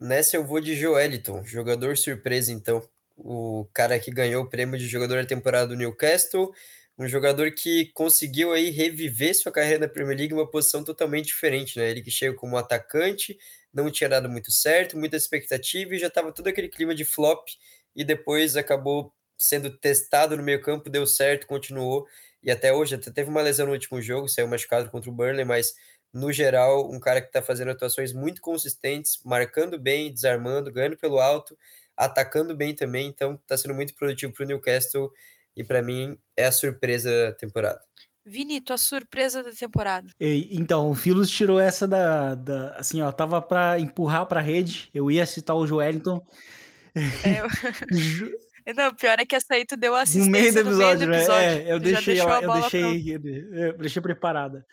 Nessa eu vou de Joeliton, jogador surpresa, então. O cara que ganhou o prêmio de jogador da temporada do Newcastle, um jogador que conseguiu aí reviver sua carreira na Premier League uma posição totalmente diferente, né? Ele que chega como atacante, não tinha dado muito certo, muita expectativa e já estava todo aquele clima de flop e depois acabou sendo testado no meio campo, deu certo, continuou, e até hoje, até teve uma lesão no último jogo, saiu machucado contra o Burnley, mas no geral, um cara que está fazendo atuações muito consistentes, marcando bem, desarmando, ganhando pelo alto, atacando bem também, então está sendo muito produtivo para o Newcastle e para mim é a surpresa da temporada. Vini, tua surpresa da temporada. E, então, o Filos tirou essa da, da assim, ó, tava para empurrar para a rede, eu ia citar o Joelinton. É, eu... Não, pior é que essa aí tu deu assistência no meio do episódio, no meio do episódio. né? É, eu deixei, ela, eu deixei, eu deixei preparada.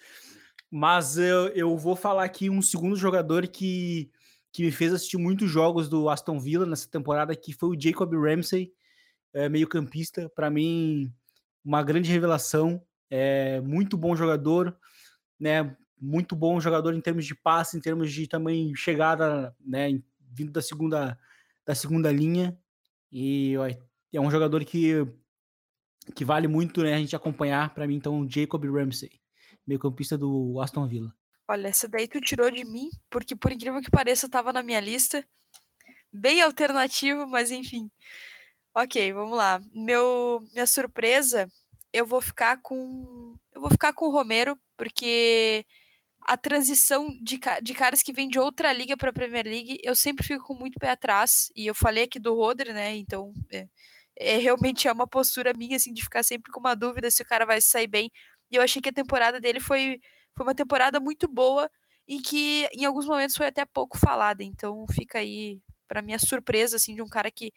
Mas eu, eu vou falar aqui um segundo jogador que, que me fez assistir muitos jogos do Aston Villa nessa temporada, que foi o Jacob Ramsey, é, meio campista. Para mim, uma grande revelação. É, muito bom jogador, né? Muito bom jogador em termos de passe, em termos de também chegada, né? Vindo da segunda, da segunda linha. E ó, é um jogador que, que vale muito né, a gente acompanhar para mim, então, Jacob Ramsey meio-campista do Aston Villa. Olha, essa daí tu tirou de mim, porque por incrível que pareça, estava na minha lista. Bem alternativo, mas enfim. Ok, vamos lá. Meu, minha surpresa, eu vou ficar com. Eu vou ficar com o Romero, porque a transição de, de caras que vêm de outra liga para a Premier League, eu sempre fico com muito pé atrás. E eu falei aqui do Roder, né? Então, é, é, realmente é uma postura minha, assim, de ficar sempre com uma dúvida se o cara vai sair bem e eu achei que a temporada dele foi, foi uma temporada muito boa e que em alguns momentos foi até pouco falada. Então fica aí para minha surpresa assim de um cara que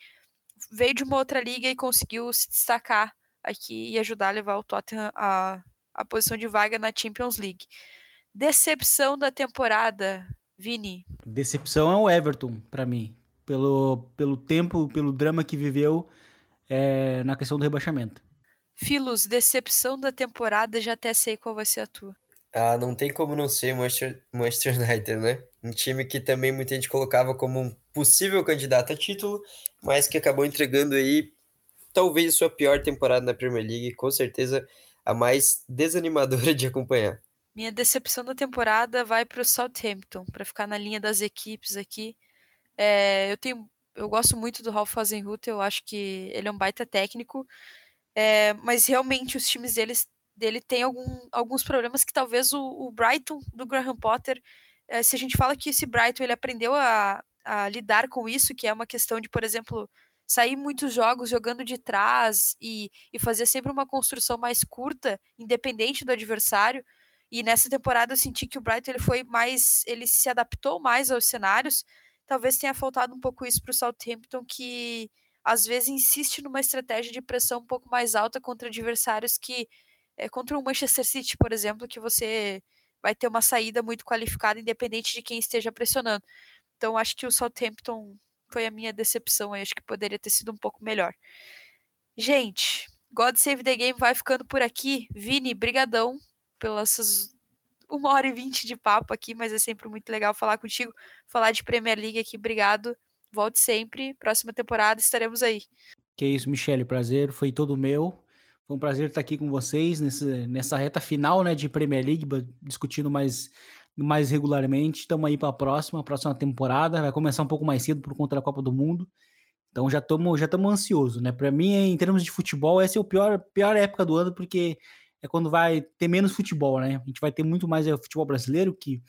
veio de uma outra liga e conseguiu se destacar aqui e ajudar a levar o Tottenham a, a posição de vaga na Champions League. Decepção da temporada, Vini. Decepção é o Everton para mim, pelo, pelo tempo, pelo drama que viveu é, na questão do rebaixamento. Filos, decepção da temporada, já até sei qual vai ser a tua. Ah, não tem como não ser Manchester, Manchester United, né? Um time que também muita gente colocava como um possível candidato a título, mas que acabou entregando aí talvez sua pior temporada na Premier League, com certeza a mais desanimadora de acompanhar. Minha decepção da temporada vai para o Southampton, para ficar na linha das equipes aqui. É, eu tenho, eu gosto muito do Ralf Hasenhutter, eu acho que ele é um baita técnico, é, mas realmente os times deles, dele têm algum, alguns problemas que talvez o, o Brighton do Graham Potter, é, se a gente fala que esse Brighton ele aprendeu a, a lidar com isso, que é uma questão de, por exemplo, sair muitos jogos jogando de trás e, e fazer sempre uma construção mais curta, independente do adversário. E nessa temporada eu senti que o Brighton ele foi mais, ele se adaptou mais aos cenários. Talvez tenha faltado um pouco isso para o Southampton, que às vezes insiste numa estratégia de pressão um pouco mais alta contra adversários que é, contra o Manchester City, por exemplo, que você vai ter uma saída muito qualificada, independente de quem esteja pressionando. Então, acho que o Southampton foi a minha decepção. acho que poderia ter sido um pouco melhor. Gente, God Save the Game vai ficando por aqui. Vini, brigadão pelas uma hora e vinte de papo aqui, mas é sempre muito legal falar contigo, falar de Premier League aqui. Obrigado Volte sempre. Próxima temporada estaremos aí. Que isso, Michele. Prazer foi todo meu. Foi um prazer estar aqui com vocês nesse, nessa reta final né, de Premier League, discutindo mais, mais regularmente. Estamos aí para a próxima, próxima temporada. Vai começar um pouco mais cedo por conta da Copa do Mundo. Então já estamos já ansiosos, né? Para mim, em termos de futebol, essa é a pior, pior época do ano, porque é quando vai ter menos futebol, né? A gente vai ter muito mais é, futebol brasileiro, que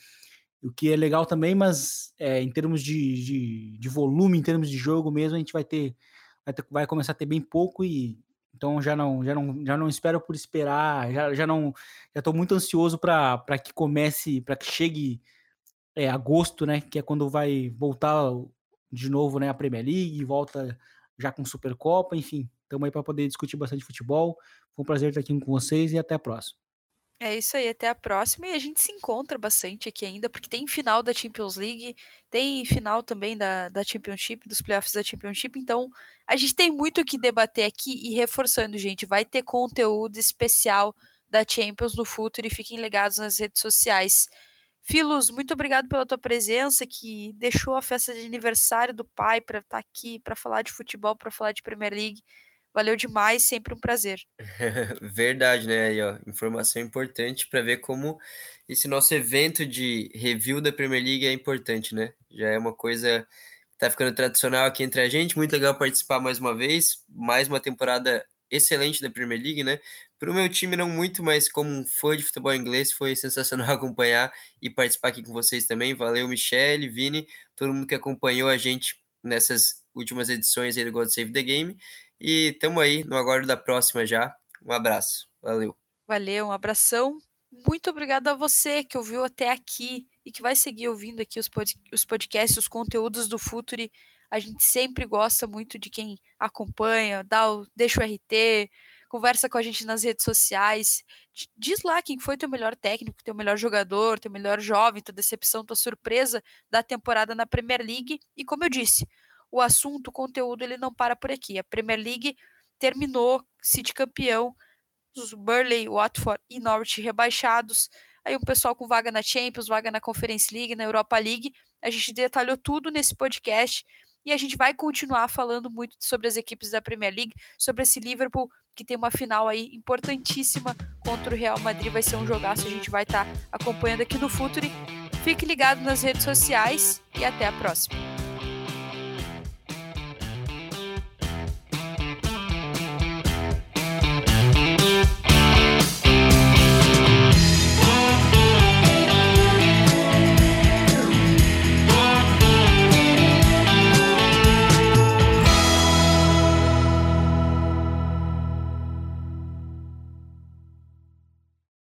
o que é legal também, mas é, em termos de, de, de, volume, em termos de jogo mesmo, a gente vai ter, vai, ter, vai começar a ter bem pouco e então já não já não já não espero por esperar, já, já não já estou muito ansioso para que comece, para que chegue é, agosto, né, que é quando vai voltar de novo, né, a Premier League, volta já com Supercopa, enfim, estamos aí para poder discutir bastante futebol. Foi um prazer estar aqui com vocês e até a próxima. É isso aí, até a próxima. E a gente se encontra bastante aqui ainda, porque tem final da Champions League, tem final também da, da Championship, dos playoffs da Championship. Então, a gente tem muito o que debater aqui e reforçando, gente, vai ter conteúdo especial da Champions no futuro e fiquem ligados nas redes sociais. Filos, muito obrigado pela tua presença, que deixou a festa de aniversário do pai para estar tá aqui, para falar de futebol, para falar de Premier League. Valeu demais, sempre um prazer. Verdade, né? Aí, ó, informação importante para ver como esse nosso evento de review da Premier League é importante, né? Já é uma coisa que tá ficando tradicional aqui entre a gente. Muito legal participar mais uma vez. Mais uma temporada excelente da Premier League, né? Para o meu time, não muito, mas como um fã de futebol inglês, foi sensacional acompanhar e participar aqui com vocês também. Valeu, Michele, Vini, todo mundo que acompanhou a gente nessas últimas edições aí do God Save the Game. E estamos aí no aguardo da próxima já. Um abraço. Valeu. Valeu, um abração. Muito obrigado a você que ouviu até aqui e que vai seguir ouvindo aqui os, pod os podcasts, os conteúdos do Futuri. A gente sempre gosta muito de quem acompanha, dá o, deixa o RT, conversa com a gente nas redes sociais. Diz lá quem foi teu melhor técnico, teu melhor jogador, teu melhor jovem, tua decepção, tua surpresa da temporada na Premier League. E como eu disse, o assunto, o conteúdo, ele não para por aqui. A Premier League terminou, City campeão, os Burley, Watford e Norwich rebaixados. Aí um pessoal com vaga na Champions, vaga na Conference League, na Europa League. A gente detalhou tudo nesse podcast e a gente vai continuar falando muito sobre as equipes da Premier League, sobre esse Liverpool que tem uma final aí importantíssima contra o Real Madrid, vai ser um jogaço, a gente vai estar tá acompanhando aqui no Futuri. Fique ligado nas redes sociais e até a próxima.